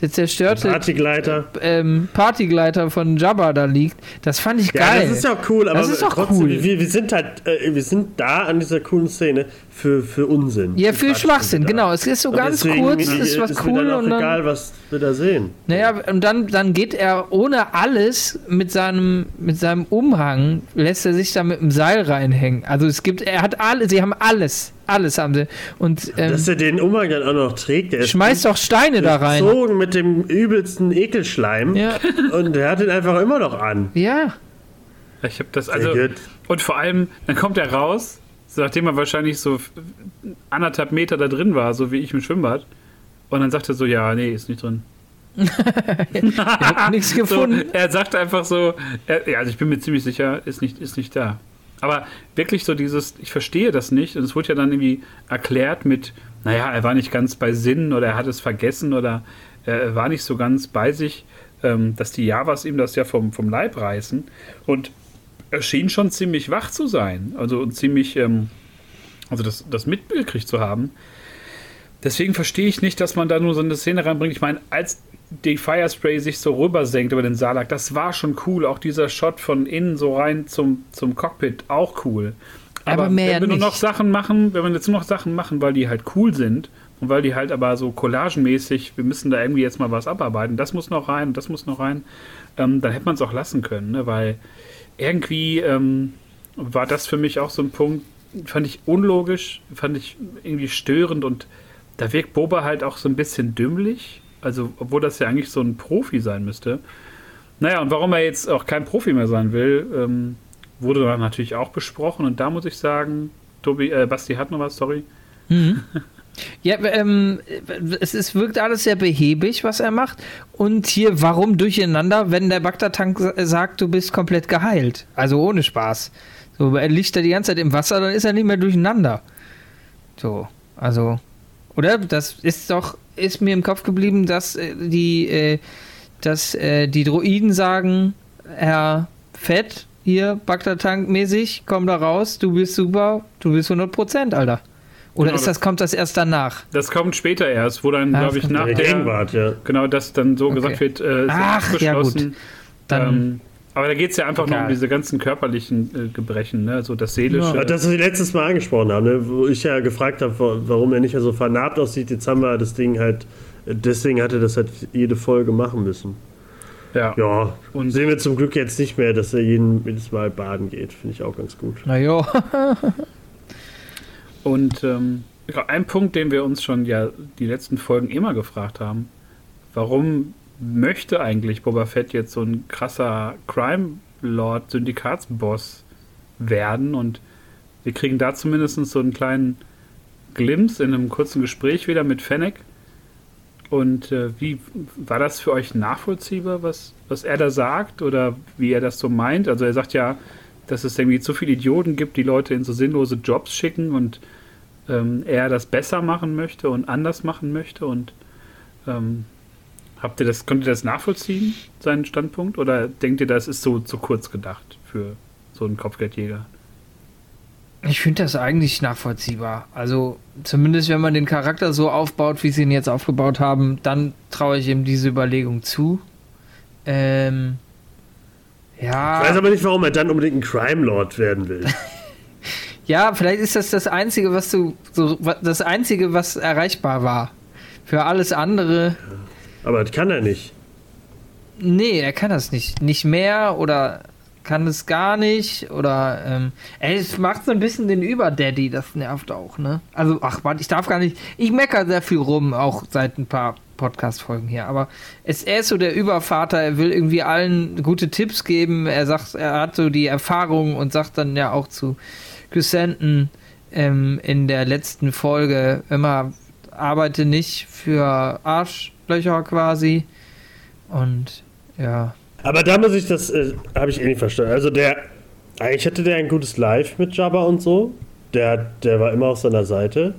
Der zerstörte Partygleiter. ähm, Partygleiter von Jabba da liegt. Das fand ich Ja, geil. das ist ja auch cool, aber Das ist auch trotzdem, cool. Wir, wir sind halt, äh, wir sind da an dieser coolen Szene für, für Unsinn. Ja, Für Schwachsinn, wir genau. Es ist so Und ganz deswegen kurz, ist was ist cool mir dann auch und dann. egal, was wir da sehen. Naja, und dann, dann geht er ohne alles mit seinem, mit seinem Umhang, lässt er sich da mit dem Seil reinhängen. Also es gibt, er hat alle, sie haben alles, alles haben sie. Und ähm, Dass er den Umhang dann auch noch trägt, der ist schmeißt doch Steine da rein. gezogen mit dem übelsten Ekelschleim Ja, und er hat ihn einfach immer noch an. ja. Ich habe das also und vor allem dann kommt er raus, so nachdem er wahrscheinlich so anderthalb Meter da drin war, so wie ich im Schwimmbad. Und dann sagt er so, ja, nee, ist nicht drin. Nichts So, gefunden. er sagt einfach so, er, ja, also ich bin mir ziemlich sicher, ist nicht, ist nicht da. Aber wirklich so dieses, ich verstehe das nicht. Und es wurde ja dann irgendwie erklärt mit, naja, er war nicht ganz bei Sinn oder er hat es vergessen oder er war nicht so ganz bei sich, ähm, dass die Javas ihm das ja vom, vom Leib reißen. Und er schien schon ziemlich wach zu sein. Also und ziemlich, ähm, also das, das mitgekriegt zu haben. Deswegen verstehe ich nicht, dass man da nur so eine Szene reinbringt. Ich meine, als die Firespray sich so rübersenkt über den Salak, das war schon cool. Auch dieser Shot von innen so rein zum, zum Cockpit, auch cool. Aber mehr wenn wir nur noch. Sachen machen, wenn wir jetzt nur noch Sachen machen, weil die halt cool sind und weil die halt aber so collagenmäßig, wir müssen da irgendwie jetzt mal was abarbeiten, das muss noch rein, das muss noch rein, ähm, dann hätte man es auch lassen können, ne? weil irgendwie ähm, war das für mich auch so ein Punkt, fand ich unlogisch, fand ich irgendwie störend und da wirkt Boba halt auch so ein bisschen dümmlich. Also, obwohl das ja eigentlich so ein Profi sein müsste. Naja, und warum er jetzt auch kein Profi mehr sein will, ähm, wurde dann natürlich auch besprochen. Und da muss ich sagen, Tobi, äh, Basti hat noch was, sorry. Ja, ähm, es ist, wirkt alles sehr behäbig, was er macht. Und hier, warum durcheinander, wenn der Bagdad-Tank sa- sagt, du bist komplett geheilt? Also ohne Spaß. So, er liegt da die ganze Zeit im Wasser, dann ist er nicht mehr durcheinander. So, also, oder? Das ist doch, ist mir im Kopf geblieben, dass äh, die, äh, dass äh, die Droiden sagen, Herr Fett, hier, Bagdad-Tank mäßig, komm da raus, du bist super, du bist 100%, Alter. Oder Genau, ist das, kommt das erst danach? Das kommt später erst, wo dann, Ah, glaube das ich, nach Der. Gegenwart, ja. Genau, dass dann so Okay. gesagt wird, äh, ist Ach, ja, gut. Dann, ähm, aber da geht es ja einfach nur um Egal. diese ganzen körperlichen äh, Gebrechen, ne? so das Seelische. Ja, Das, was wir letztes Mal angesprochen haben, ne? wo ich ja gefragt habe, wa- warum er nicht mehr so vernarbt aussieht. Jetzt haben wir das Ding halt, deswegen hatte das halt jede Folge machen müssen. ja. Ja, Und- und sehen wir zum Glück jetzt nicht mehr, dass er jeden, jedes Mal baden geht. Finde ich auch ganz gut. na ja. Und ähm, ein Punkt, den wir uns schon ja die letzten Folgen immer gefragt haben, warum möchte eigentlich Boba Fett jetzt so ein krasser Crime Lord Syndikatsboss werden? Und wir kriegen da zumindest so einen kleinen Glimpse in einem kurzen Gespräch wieder mit Fennec. Und äh, wie war das für euch nachvollziehbar, was, was er da sagt oder wie er das so meint? Also er sagt ja, dass es irgendwie zu viele Idioten gibt, die Leute in so sinnlose Jobs schicken und ähm, er das besser machen möchte und anders machen möchte. Und ähm, habt ihr das, könnt ihr das nachvollziehen, seinen Standpunkt? Oder denkt ihr, das ist so zu kurz gedacht für so einen Kopfgeldjäger? Ich finde das eigentlich nachvollziehbar. Also, zumindest wenn man den Charakter so aufbaut, wie sie ihn jetzt aufgebaut haben, dann traue ich ihm diese Überlegung zu. Ähm. Ja. Ich weiß aber nicht, warum er dann unbedingt ein Crime Lord werden will. Ja, vielleicht ist das das Einzige, was du. So, das Einzige, was erreichbar war. Für alles andere. Aber das kann er nicht. Nee, er kann das nicht. Nicht mehr oder kann es gar nicht oder ähm, ey, es macht so ein bisschen den Überdaddy, das nervt auch, ne? Also, ach Mann, ich darf gar nicht. Ich mecker sehr viel rum, auch seit ein paar Podcast-Folgen hier, aber es, er ist so der Übervater, er will irgendwie allen gute Tipps geben, er sagt, er hat so die Erfahrung und sagt dann ja auch zu Crescenten ähm, in der letzten Folge immer, arbeite nicht für Arschlöcher quasi, Und ja. Aber da muss ich das, äh, habe ich eh nicht verstanden. Also der, eigentlich hatte der ein gutes Live mit Jabba und so. Der, der war immer auf seiner Seite.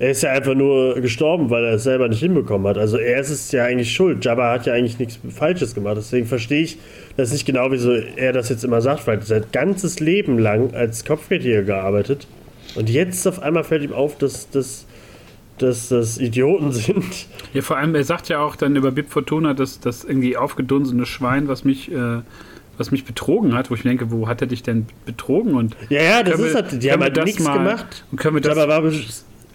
Er ist ja einfach nur gestorben, weil er es selber nicht hinbekommen hat. Also er ist es ja eigentlich schuld. Jabba hat ja eigentlich nichts Falsches gemacht. Deswegen verstehe ich das nicht genau, wieso er das jetzt immer sagt, weil er sein ganzes Leben lang als Kopfgeldjäger gearbeitet. Und jetzt auf einmal fällt ihm auf, dass, dass, dass das Idioten sind. Ja, vor allem, er sagt ja auch dann über Bib Fortuna, dass das irgendwie aufgedunsene Schwein, was mich, äh, was mich betrogen hat, wo ich mir denke, wo hat er dich denn betrogen? Und Ja, ja, das ist halt, die haben halt das nichts mal- gemacht. Und können wir das, Jabba war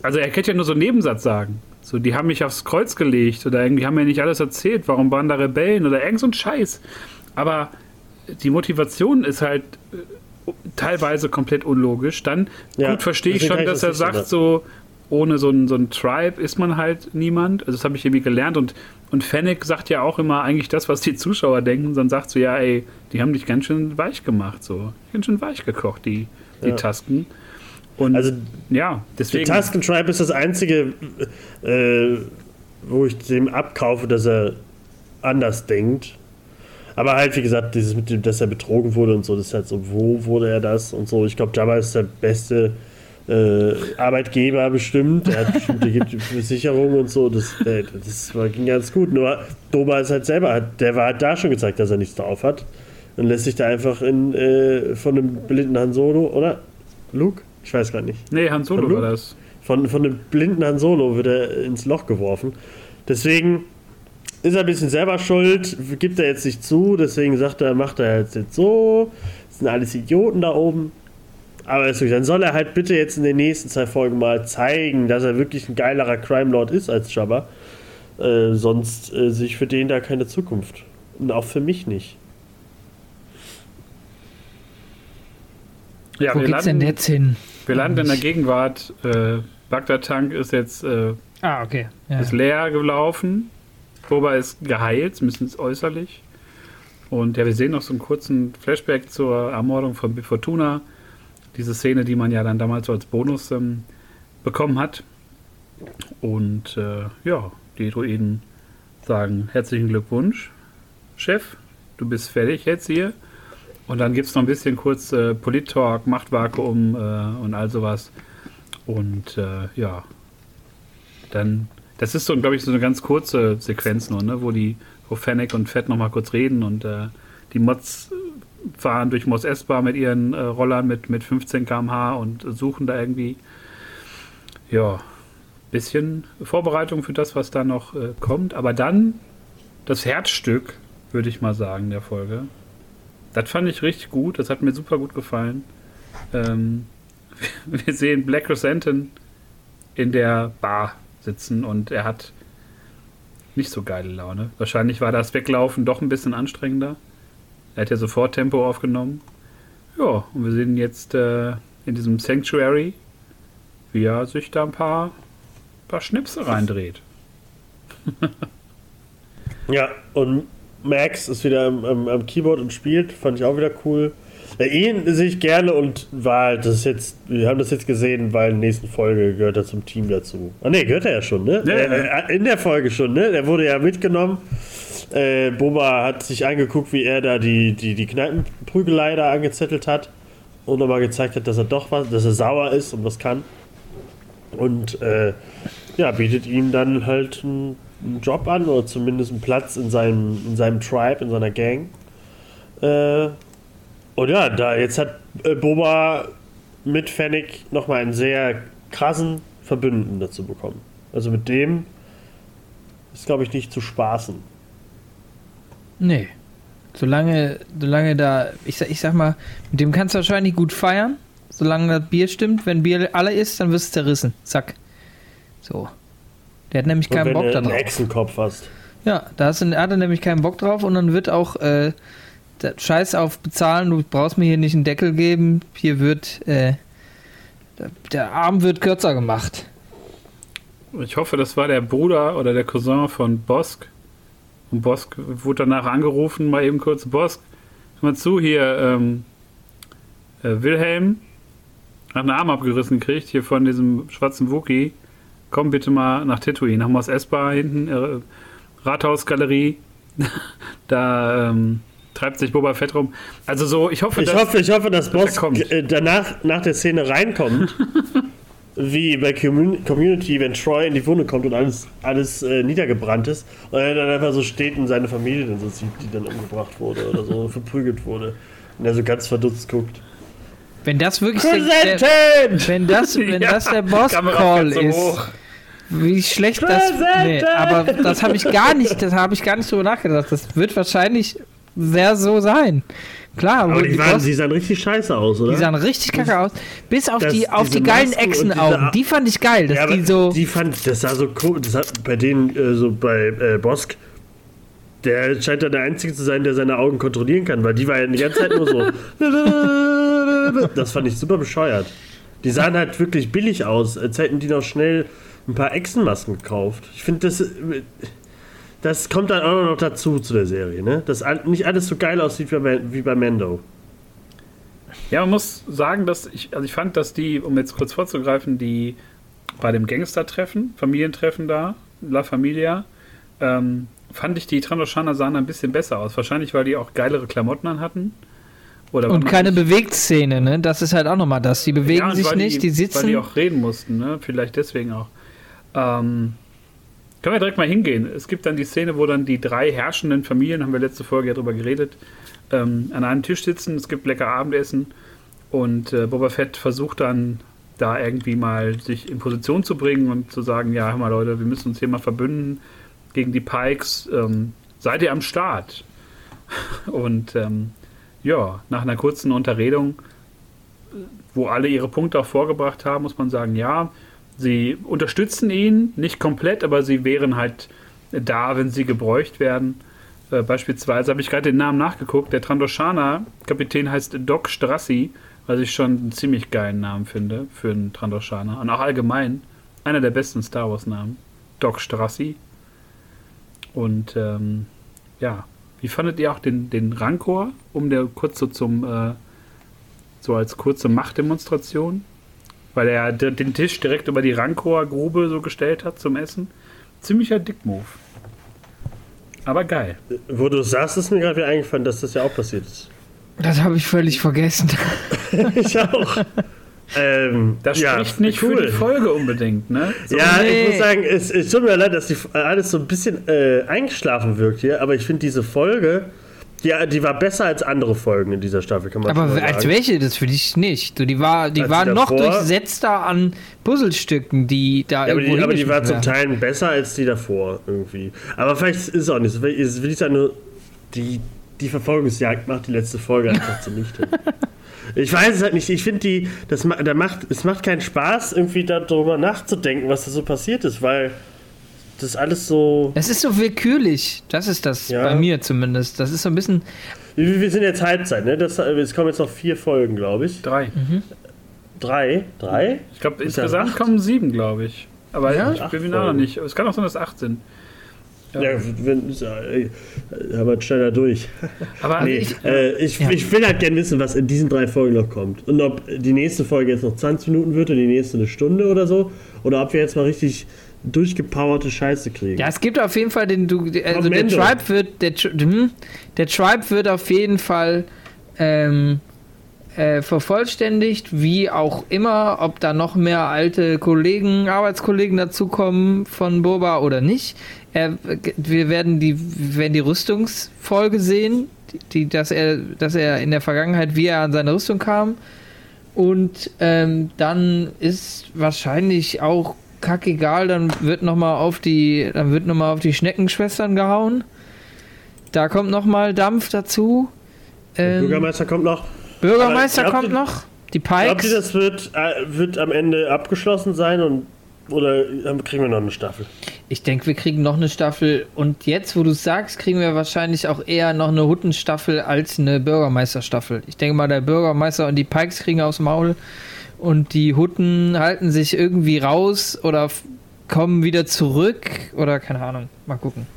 also er könnte ja nur so einen Nebensatz sagen. So, die haben mich aufs Kreuz gelegt oder irgendwie haben mir nicht alles erzählt. Warum waren da Rebellen oder irgend so ein Scheiß? Aber die Motivation ist halt äh, teilweise komplett unlogisch. Dann Ja, gut verstehe ich schon, dass das er sagt, so ohne so ein, so ein Tribe ist man halt niemand. Also das habe ich irgendwie gelernt und und Fennec sagt ja auch immer eigentlich das, was die Zuschauer denken, sondern sagt so, ja, ey, die haben dich ganz schön weich gemacht, so. Ganz schön weich gekocht, die, die Ja. Tasken. Und Also ja, Die deswegen. Tusken Tribe ist das einzige, äh, wo ich dem abkaufe, dass er anders denkt. Aber halt, wie gesagt, dieses mit dem, dass er betrogen wurde und so, das ist halt so, wo wurde er das und so. Ich glaube, Jabba ist der beste äh, Arbeitgeber bestimmt. Er hat bestimmt, gibt Versicherungen und so. Das, äh, das war, ging ganz gut. Nur Doba ist halt selber, der war halt da schon gezeigt, dass er nichts drauf hat. Und lässt sich da einfach in, äh, von einem blinden Han Solo, oder? Luke? Ich weiß gar nicht. Nee, Han Solo Von war das. Von, von dem blinden Han Solo wird er ins Loch geworfen. Deswegen ist er ein bisschen selber schuld, gibt er jetzt nicht zu, deswegen sagt er, macht er jetzt, jetzt so. Das sind alles Idioten da oben. Aber ist dann soll er halt bitte jetzt in den nächsten zwei Folgen mal zeigen, dass er wirklich ein geilerer Crime Lord ist als Jabba. Äh, sonst äh, sehe ich für den da keine Zukunft. Und auch für mich nicht. Ja, Wo geht's denn landen, jetzt hin? Wir landen in der Gegenwart. Äh, Bagdad-Tank ist jetzt äh, Ah, okay. Ja. ist leer gelaufen. Boba ist geheilt, zumindest äußerlich. Und ja, wir sehen noch so einen kurzen Flashback zur Ermordung von Fortuna. Diese Szene, die man ja dann damals so als Bonus ähm, bekommen hat. Und äh, ja, die Druiden sagen herzlichen Glückwunsch, Chef, du bist fertig jetzt hier. Und dann gibt es noch ein bisschen kurz äh, Polit-Talk, Machtvakuum äh, und all sowas. Und äh, ja, dann, das ist so, glaube ich, so eine ganz kurze Sequenz nur, ne, wo die, wo Fennec und Fett nochmal kurz reden und äh, die Mods fahren durch Mos Espa mit ihren äh, Rollern mit, mit 15 km/h und suchen da irgendwie, ja, bisschen Vorbereitung für das, was da noch äh, kommt. Aber dann das Herzstück, würde ich mal sagen, der Folge. Das fand ich richtig gut, das hat mir super gut gefallen. Ähm, wir sehen Black Chrysanthemum in der Bar sitzen und er hat nicht so geile Laune. Wahrscheinlich war das Weglaufen doch ein bisschen anstrengender. Er hat ja sofort Tempo aufgenommen. Ja, und wir sehen jetzt äh, in diesem Sanctuary, wie er sich da ein paar, paar Schnipse reindreht. Ja, und Max ist wieder am, am, am Keyboard und spielt, fand ich auch wieder cool. Ja, ihn sehe ich gerne und war halt, das ist jetzt, wir haben das jetzt gesehen, weil in der nächsten Folge gehört er zum Team dazu. Ah ne, gehört er ja schon, ne? Ja, ja. Äh, in der Folge schon, ne? Der wurde ja mitgenommen. Äh, Boba hat sich angeguckt, wie er da die, die, die Kneipenprügelei da angezettelt hat und nochmal gezeigt hat, dass er doch was, dass er sauer ist und was kann. Und äh, ja, bietet ihm dann halt einen, einen Job an oder zumindest einen Platz in seinem, in seinem Tribe, in seiner Gang. Äh, und ja, da jetzt hat äh, Boba mit Fennec nochmal einen sehr krassen Verbündeten dazu bekommen. Also mit dem ist, glaube ich, nicht zu spaßen. Nee. Solange, solange da, ich ich sag mal, mit dem kannst du wahrscheinlich gut feiern, solange das Bier stimmt. Wenn Bier alle ist, dann wirst du zerrissen. Zack. So. Der hat nämlich Und keinen wenn Bock du da einen drauf. Hexenkopf hast. Ja, da hast du, hat er nämlich keinen Bock drauf und dann wird auch äh, der Scheiß auf bezahlen, du brauchst mir hier nicht einen Deckel geben, hier wird äh, der, der Arm wird kürzer gemacht. Ich hoffe, das war der Bruder oder der Cousin von Bosk. Und Bosk wurde danach angerufen, mal eben kurz, Bosk, hör mal zu, hier, ähm, äh, Wilhelm hat einen Arm abgerissen gekriegt, hier von diesem schwarzen Wookie. Komm bitte mal nach Tatooine, nach Mos Espa hinten, äh, Rathausgalerie. da ähm, treibt sich Boba Fett rum. Also so, ich hoffe, Ich dass, hoffe, ich hoffe, dass dass Boss kommt. äh, danach nach der Szene reinkommt. wie bei Commun Community, wenn Troy in die Wunde kommt und alles, alles äh, niedergebrannt ist und er dann einfach so steht und seine Familie dann so sieht, die dann umgebracht wurde oder so verprügelt wurde. Und er so ganz verdutzt guckt. Wenn das wirklich der, der, wenn das, wenn Ja, das der fährt so ist, hoch. Wie schlecht das. Nee, aber das habe ich gar nicht, das habe ich gar nicht drüber nachgedacht. Das wird wahrscheinlich sehr so sein. Klar, Aber die, die, waren, die sahen richtig scheiße aus, oder? die sahen richtig kacke aus. Bis auf Das- die, auf die geilen Masken Echsenaugen. Die fand ich geil, dass ja, die so. die fand, das sah so cool. Das hat bei denen, äh, so bei äh, Bosk, der scheint da der Einzige zu sein, der seine Augen kontrollieren kann, weil die war ja die ganze Zeit nur so. Das fand ich super bescheuert. Die sahen halt wirklich billig aus, als hätten die noch schnell ein paar Echsenmasken gekauft. Ich finde, das, das kommt dann auch noch dazu zu der Serie, ne? Dass nicht alles so geil aussieht wie bei, Mando. Ja, man muss sagen, dass ich, also ich fand, dass die, um jetzt kurz vorzugreifen, die bei dem Gangster-Treffen, Familientreffen da, La Familia, ähm, fand ich die Trandoshaner sahen ein bisschen besser aus. Wahrscheinlich, weil die auch geilere Klamotten an hatten. Oder weil Und keine nicht- Bewegtszene, ne? Das ist halt auch nochmal das. Die bewegen Ja, sich weil nicht, die, Weil sitzen. die auch reden mussten, ne? Vielleicht deswegen auch. Ähm, können wir direkt mal hingehen. Es gibt dann die Szene, wo dann die drei herrschenden Familien, haben wir letzte Folge ja drüber geredet, ähm, an einem Tisch sitzen. Es gibt lecker Abendessen. Und äh, Boba Fett versucht dann da irgendwie mal sich in Position zu bringen und zu sagen, ja, hör mal Leute, wir müssen uns hier mal verbünden gegen die Pikes. Ähm, seid ihr am Start? Und ähm, ja, nach einer kurzen Unterredung wo alle ihre Punkte auch vorgebracht haben, muss man sagen, ja, sie unterstützen ihn, nicht komplett, aber sie wären halt da, wenn sie gebräucht werden. Äh, beispielsweise habe ich gerade den Namen nachgeguckt, der Trandoshana Kapitän heißt Doc Strassi, was ich schon einen ziemlich geilen Namen finde für einen Trandoshana. Und auch allgemein einer der besten Star Wars Namen, Doc Strassi. Und ähm, ja, wie fandet ihr auch den, den Rancor, um der kurz so zum äh, so als kurze Machtdemonstration, weil er den Tisch direkt über die Rancor-Grube so gestellt hat zum Essen. Ziemlicher Dickmove. Aber geil. Wo du sagst, ist mir gerade wieder eingefallen, dass das ja auch passiert ist. Das habe ich völlig vergessen. ich auch. ähm, Das ja, spricht nicht für die Folge unbedingt, ne? So, Ja, Nee. ich muss sagen, es, es tut mir leid, dass die, alles so ein bisschen äh, eingeschlafen wirkt hier, aber ich finde diese Folge, ja, die war besser als andere Folgen in dieser Staffel, kann man Aber mal als sagen. welche? Das finde ich nicht. Du, die war, die Als war die noch durchsetzter an Puzzlestücken, die da Ja, aber irgendwo die, aber die war zum. Teil besser als die davor irgendwie. Aber vielleicht ist es auch nicht so. Vielleicht will ich sagen, nur die, die Verfolgungsjagd macht die letzte Folge einfach zunichte. Ich weiß es halt nicht. Ich finde die, das da macht, es macht keinen Spaß, irgendwie darüber nachzudenken, was da so passiert ist, weil das alles so. Es ist so willkürlich. Das ist das Ja. bei mir zumindest. Das ist so ein bisschen. Wir, wir sind jetzt Halbzeit, ne? Das, es kommen jetzt noch vier Folgen, glaube ich. drei. Drei? Drei? Ich glaube, Ist insgesamt kommen sieben, glaube ich. Aber Ja? ich bin mir noch nicht. Es kann auch sein, dass acht sind. Ja. Ja, wenn, wir schneller durch. Aber also Nee, ich, äh, ich, Ja. ich will halt gerne wissen, was in diesen drei Folgen noch kommt. Und ob die nächste Folge jetzt noch 20 Minuten wird und die nächste eine Stunde oder so. Oder ob wir jetzt mal richtig durchgepowerte Scheiße kriegen. Ja, es gibt auf jeden Fall den. Also der. Tribe wird. Der, hm, der Tribe wird auf jeden Fall. Ähm, äh, vervollständigt, wie auch immer, ob da noch mehr alte Kollegen, Arbeitskollegen dazukommen von Boba oder nicht. Er, wir werden die, wir werden die Rüstungsfolge sehen, die, dass, er, dass er in der Vergangenheit, wie er an seine Rüstung kam. Und ähm, dann ist wahrscheinlich auch kackegal, dann wird nochmal auf die, dann wird noch mal auf die Schneckenschwestern gehauen. Da kommt nochmal Dampf dazu. Ähm, Bürgermeister kommt noch. Bürgermeister kommt noch. Die Glaubt ihr, Pikes. das wird, äh, wird am Ende abgeschlossen sein und oder kriegen wir noch eine Staffel? Ich denke, wir kriegen noch eine Staffel. Und jetzt, wo du es sagst, kriegen wir wahrscheinlich auch eher noch eine Huttenstaffel als eine Bürgermeisterstaffel. Ich denke mal, der Bürgermeister und die Pikes kriegen aufs Maul. Und die Hutten halten sich irgendwie raus oder kommen wieder zurück. Oder keine Ahnung. Mal gucken.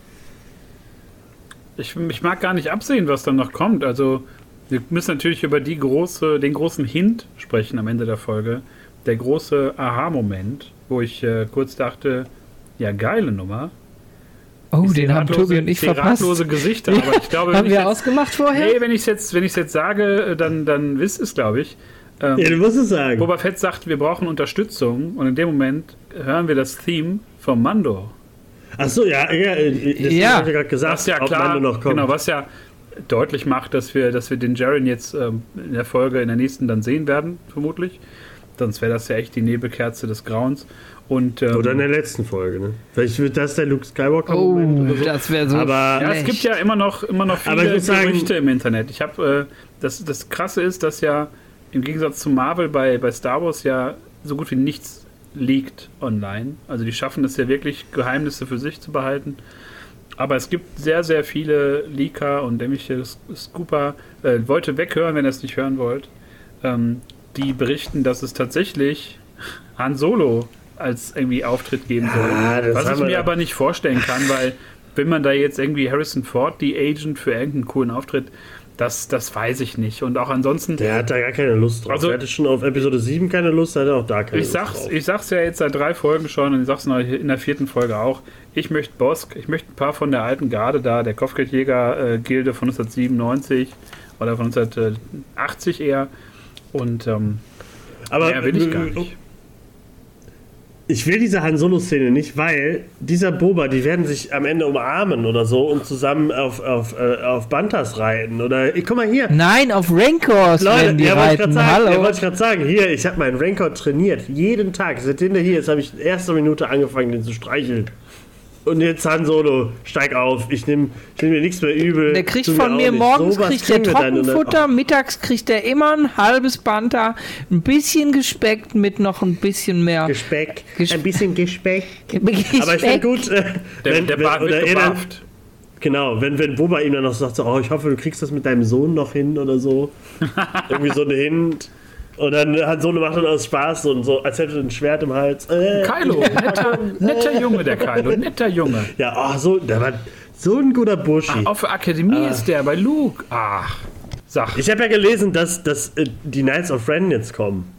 ich, ich mag gar nicht absehen, was dann noch kommt. Also, wir müssen natürlich über die große, den großen Hint sprechen am Ende der Folge. Der große Aha-Moment, wo ich äh, kurz dachte, ja, geile Nummer. Oh, den haben Tobi und ich verpasst. ratlose Gesichter, aber ich glaube, wenn Haben ich wir jetzt, ausgemacht vorher? nee, wenn ich es jetzt, wenn ich jetzt sage, dann, dann wisst es, glaube ich. Ähm, Ja, du musst es sagen. Boba Fett sagt, wir brauchen Unterstützung und in dem Moment hören wir das Theme vom Mando. Ach so, ja, ja, äh, das Ja. hab ich gerade gesagt, Was ja klar, Mando noch kommt. genau, was ja deutlich macht, dass wir, dass wir den Jaren jetzt ähm, in der Folge, in der nächsten dann sehen werden, vermutlich. Sonst wäre das ja echt die Nebelkerze des Grauens. Und, ähm, Oder in der letzten Folge, ne? Vielleicht wird das der Luke Skywalker Oh, Moment oder so. das wäre so. Aber- Ja, es gibt ja immer noch, immer noch viele muss sagen- Gerüchte im Internet. Ich habe, äh, das, das Krasse ist, dass ja im Gegensatz zu Marvel bei, bei Star Wars ja so gut wie nichts liegt online. Also die schaffen es ja wirklich, Geheimnisse für sich zu behalten. Aber es gibt sehr, sehr viele Leaker und nämlich Scooper, äh, wollte weghören, wenn ihr es nicht hören wollt, ähm, die berichten, dass es tatsächlich Han Solo als irgendwie Auftritt geben soll. Ja, das Was ich mir da- aber nicht vorstellen kann, weil wenn man da jetzt irgendwie Harrison Ford, die Agent für irgendeinen coolen Auftritt, das, das weiß ich nicht. Und auch ansonsten, Der hat da gar keine Lust drauf. Also- er hatte schon auf Episode 7 keine Lust, er hatte auch da keine ich Lust sag's, drauf. ich sag's ja jetzt seit drei Folgen schon und ich sag's noch in der vierten Folge auch. Ich möchte Bosk, ich möchte ein paar von der alten Garde da, der Kopfgeldjäger-Gilde von 1997 oder von 1980 eher. Und ähm, Aber mehr will ich gar nicht. Ich will diese Han Solo-Szene nicht, weil dieser Boba, die werden sich am Ende umarmen oder so und zusammen auf, auf, äh, auf Bantas reiten. Oder, guck mal hier. Nein, auf Rancors Leute, werden die ja, wollte ich reiten. gerade sagen, ja, Hallo. wollte ich gerade sagen, hier, ich habe meinen Rancor trainiert, jeden Tag, seitdem der hier ist, habe ich in erster Minute angefangen, den zu streicheln. Und jetzt Han Solo, steig auf, ich nehme ich nehm mir nichts mehr übel. Der kriegt von mir morgens Sowas kriegt der wir dann Trockenfutter, mittags kriegt er immer ein halbes Panther, ein bisschen gespeckt mit noch ein bisschen mehr Gespeck, Gespe- ein bisschen Gespeck. Gespeck. Aber ich finde gut, äh, Der, wenn, der wenn, Bart oder wird er. Genau, wenn, wenn Boba ihm dann noch sagt, so, oh, ich hoffe, du kriegst das mit deinem Sohn noch hin oder so. Irgendwie so eine hin. Und dann Han Solo macht dann aus Spaß und so, als hätte er ein Schwert im Hals. Äh, Kylo, netter, netter Junge, der Kylo, netter Junge. Ja, oh, so, der war so ein guter Burschi. Auf der Akademie ist der bei Luke. Ach, sag. Ich habe ja gelesen, dass, dass äh, die Knights of Ren jetzt kommen.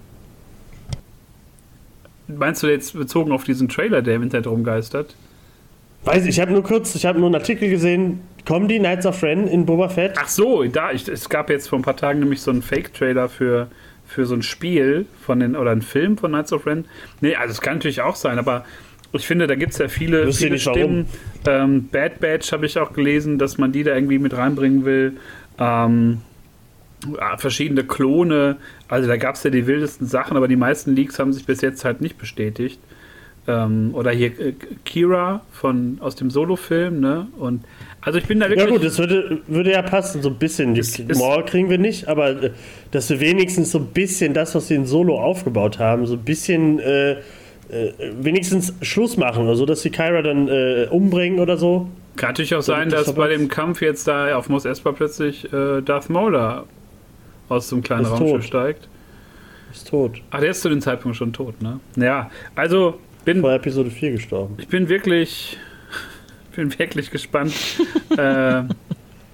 Meinst du jetzt bezogen auf diesen Trailer, der im Internet rumgeistert? Weiß ich, ich habe nur kurz, ich habe nur einen Artikel gesehen, kommen die Knights of Ren in Boba Fett? Ach so, da, ich, es gab jetzt vor ein paar Tagen nämlich so einen Fake-Trailer für, für so ein Spiel von den, oder einen Film von Knights of Ren. Nee, also es kann natürlich auch sein, aber ich finde, da gibt es ja viele, viele. Stimmen. Ähm, Bad Batch habe ich auch gelesen, dass man die da irgendwie mit reinbringen will. Ähm, ja, verschiedene Klone. Also da gab es ja die wildesten Sachen, aber die meisten Leaks haben sich bis jetzt halt nicht bestätigt. Ähm, oder hier äh, Kira von, aus dem Solo-Film, ne? Und also ich bin da wirklich. Ja gut, das würde, würde ja passen, so ein bisschen. Die Maul kriegen wir nicht, aber äh, dass wir wenigstens so ein bisschen das, was sie in Solo aufgebaut haben, so ein bisschen äh, äh, wenigstens Schluss machen oder so, dass sie Kyra dann äh, umbringen oder so. Kann natürlich auch sein, das dass bei dem Kampf jetzt da auf Mos Espa plötzlich äh, Darth Maul aus dem kleinen Raumschiff tot. steigt. Ist tot. Ach, der ist zu dem Zeitpunkt schon tot, ne? Ja, also bin, Vor Episode 4 gestorben. ich bin wirklich, bin wirklich gespannt, äh,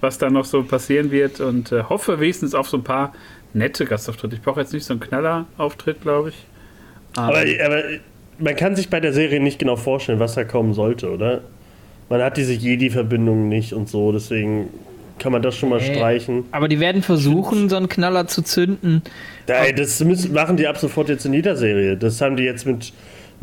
was da noch so passieren wird und äh, hoffe wenigstens auf so ein paar nette Gastauftritte. Ich brauche jetzt nicht so einen Knaller-Auftritt, glaube ich. Aber, aber man kann sich bei der Serie nicht genau vorstellen, was da kommen sollte, oder? Man hat diese Jedi-Verbindung nicht und so, deswegen kann man das schon mal Nee. streichen. Aber die werden versuchen, so einen Knaller zu zünden. Da, das müssen, machen die ab sofort jetzt in jeder Serie. Das haben die jetzt mit,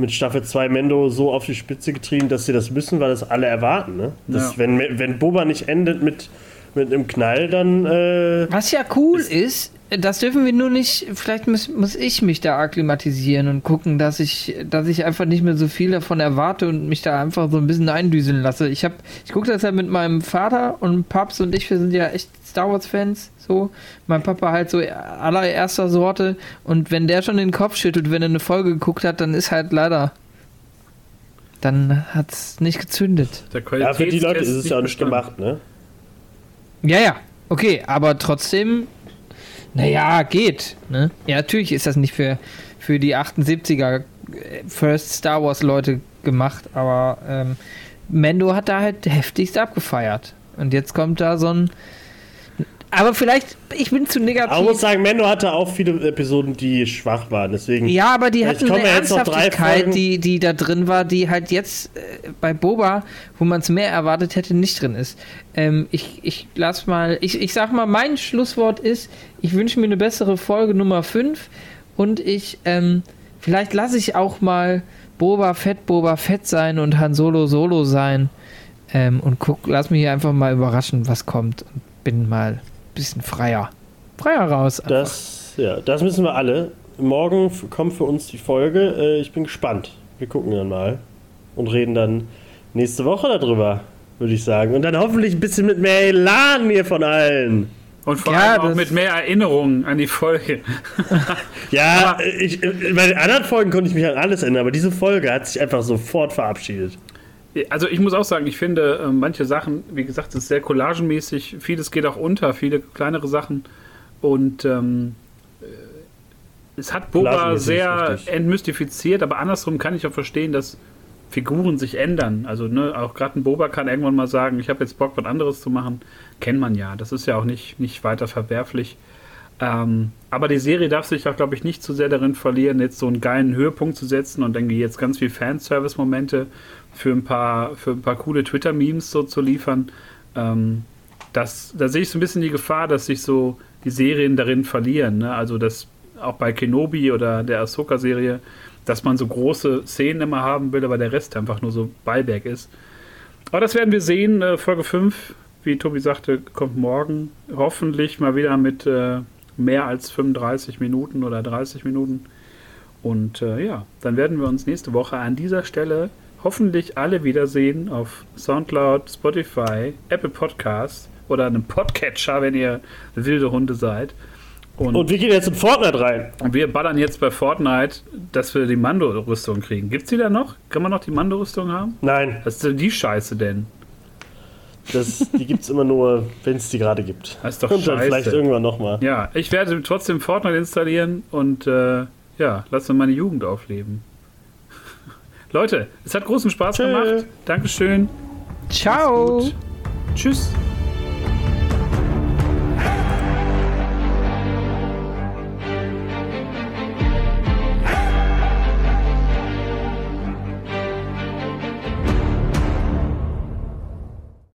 mit Staffel 2 Mendo so auf die Spitze getrieben, dass sie das müssen, weil das alle erwarten. Ne? Das, Ja. wenn, wenn Boba nicht endet mit, mit einem Knall, dann. Äh, Was ja cool ist, das dürfen wir nur nicht, vielleicht muss, muss ich mich da akklimatisieren und gucken, dass ich, dass ich einfach nicht mehr so viel davon erwarte und mich da einfach so ein bisschen eindüseln lasse. Ich ich gucke das ja mit meinem Vater und Paps und ich, wir sind ja echt Star Wars Fans, so. Mein Papa halt so allererster Sorte und wenn der schon den Kopf schüttelt, wenn er eine Folge geguckt hat, dann ist halt leider, dann hat's nicht gezündet. der ja, für die Leute ist es ja auch nicht gemacht, ne? Ja, ja, okay, aber trotzdem, naja, geht. Ne? Ja, natürlich ist das nicht für, für die 78er äh, First Star Wars Leute gemacht, aber ähm, Mendo hat da halt heftigst abgefeiert. Und jetzt kommt da so ein Aber vielleicht, ich bin zu negativ. Aber ich muss sagen, Mendo hatte auch viele Episoden, die schwach waren. Deswegen. Ja, aber die hatten eine ja jetzt noch drei Ernsthaftigkeit, die, die da drin war, die halt jetzt äh, bei Boba, wo man es mehr erwartet hätte, nicht drin ist. Ähm, ich, ich lass mal, ich, ich sag mal, mein Schlusswort ist, ich wünsche mir eine bessere Folge Nummer 5 und ich, ähm, vielleicht lasse ich auch mal Boba Fett Boba Fett sein und Han Solo Solo sein ähm, und guck, lass mich hier einfach mal überraschen, was kommt und bin mal bisschen freier. Freier raus. einfach. Das, ja, das müssen wir alle. Morgen kommt für uns die Folge. Äh, ich bin gespannt. Wir gucken dann mal und reden dann nächste Woche darüber, würde ich sagen. Und dann hoffentlich ein bisschen mit mehr Elan hier von allen. Und vor Ja, allem auch mit mehr Erinnerungen an die Folge. Ja, ich, äh, bei den anderen Folgen konnte ich mich an alles erinnern, aber diese Folge hat sich einfach sofort verabschiedet. Also ich muss auch sagen, ich finde äh, manche Sachen, wie gesagt, es ist sehr collagenmäßig, vieles geht auch unter, viele kleinere Sachen und ähm, äh, es hat Boba sehr entmystifiziert, aber andersrum kann ich auch verstehen, dass Figuren sich ändern. Also ne, auch gerade ein Boba kann irgendwann mal sagen, ich habe jetzt Bock, was anderes zu machen. Kennt man ja, das ist ja auch nicht, nicht weiter verwerflich. Ähm, aber die Serie darf sich auch, glaube ich, nicht zu sehr darin verlieren, jetzt so einen geilen Höhepunkt zu setzen und irgendwie jetzt ganz viel Fanservice-Momente für ein paar, für ein paar coole Twitter-Memes so zu liefern. Ähm, das, da sehe ich so ein bisschen die Gefahr, dass sich so die Serien darin verlieren. Ne? Also dass auch bei Kenobi oder der Ahsoka-Serie, dass man so große Szenen immer haben will, aber der Rest einfach nur so Beiwerk ist. Aber das werden wir sehen. Äh, Folge 5, wie Tobi sagte, kommt morgen. Hoffentlich mal wieder mit äh, mehr als 35 Minuten oder 30 Minuten. Und äh, ja, dann werden wir uns nächste Woche an dieser Stelle hoffentlich alle wiedersehen auf Soundcloud, Spotify, Apple Podcasts oder einem Podcatcher, wenn ihr wilde Hunde seid. Und, Und wir gehen jetzt in Fortnite rein. und wir ballern jetzt bei Fortnite, dass wir die Mando-Rüstung kriegen. Gibt's die da noch? Kann man noch die Mando-Rüstung haben? Nein, Was ist denn die Scheiße denn? Das, die gibt es immer nur, wenn es die gerade gibt. Das ist doch Und dann scheiße. vielleicht irgendwann nochmal. Ja, ich werde trotzdem Fortnite installieren und äh, ja, lasse meine Jugend aufleben. Leute, es hat großen Spaß Tschö. gemacht. Dankeschön. Ciao. Tschüss.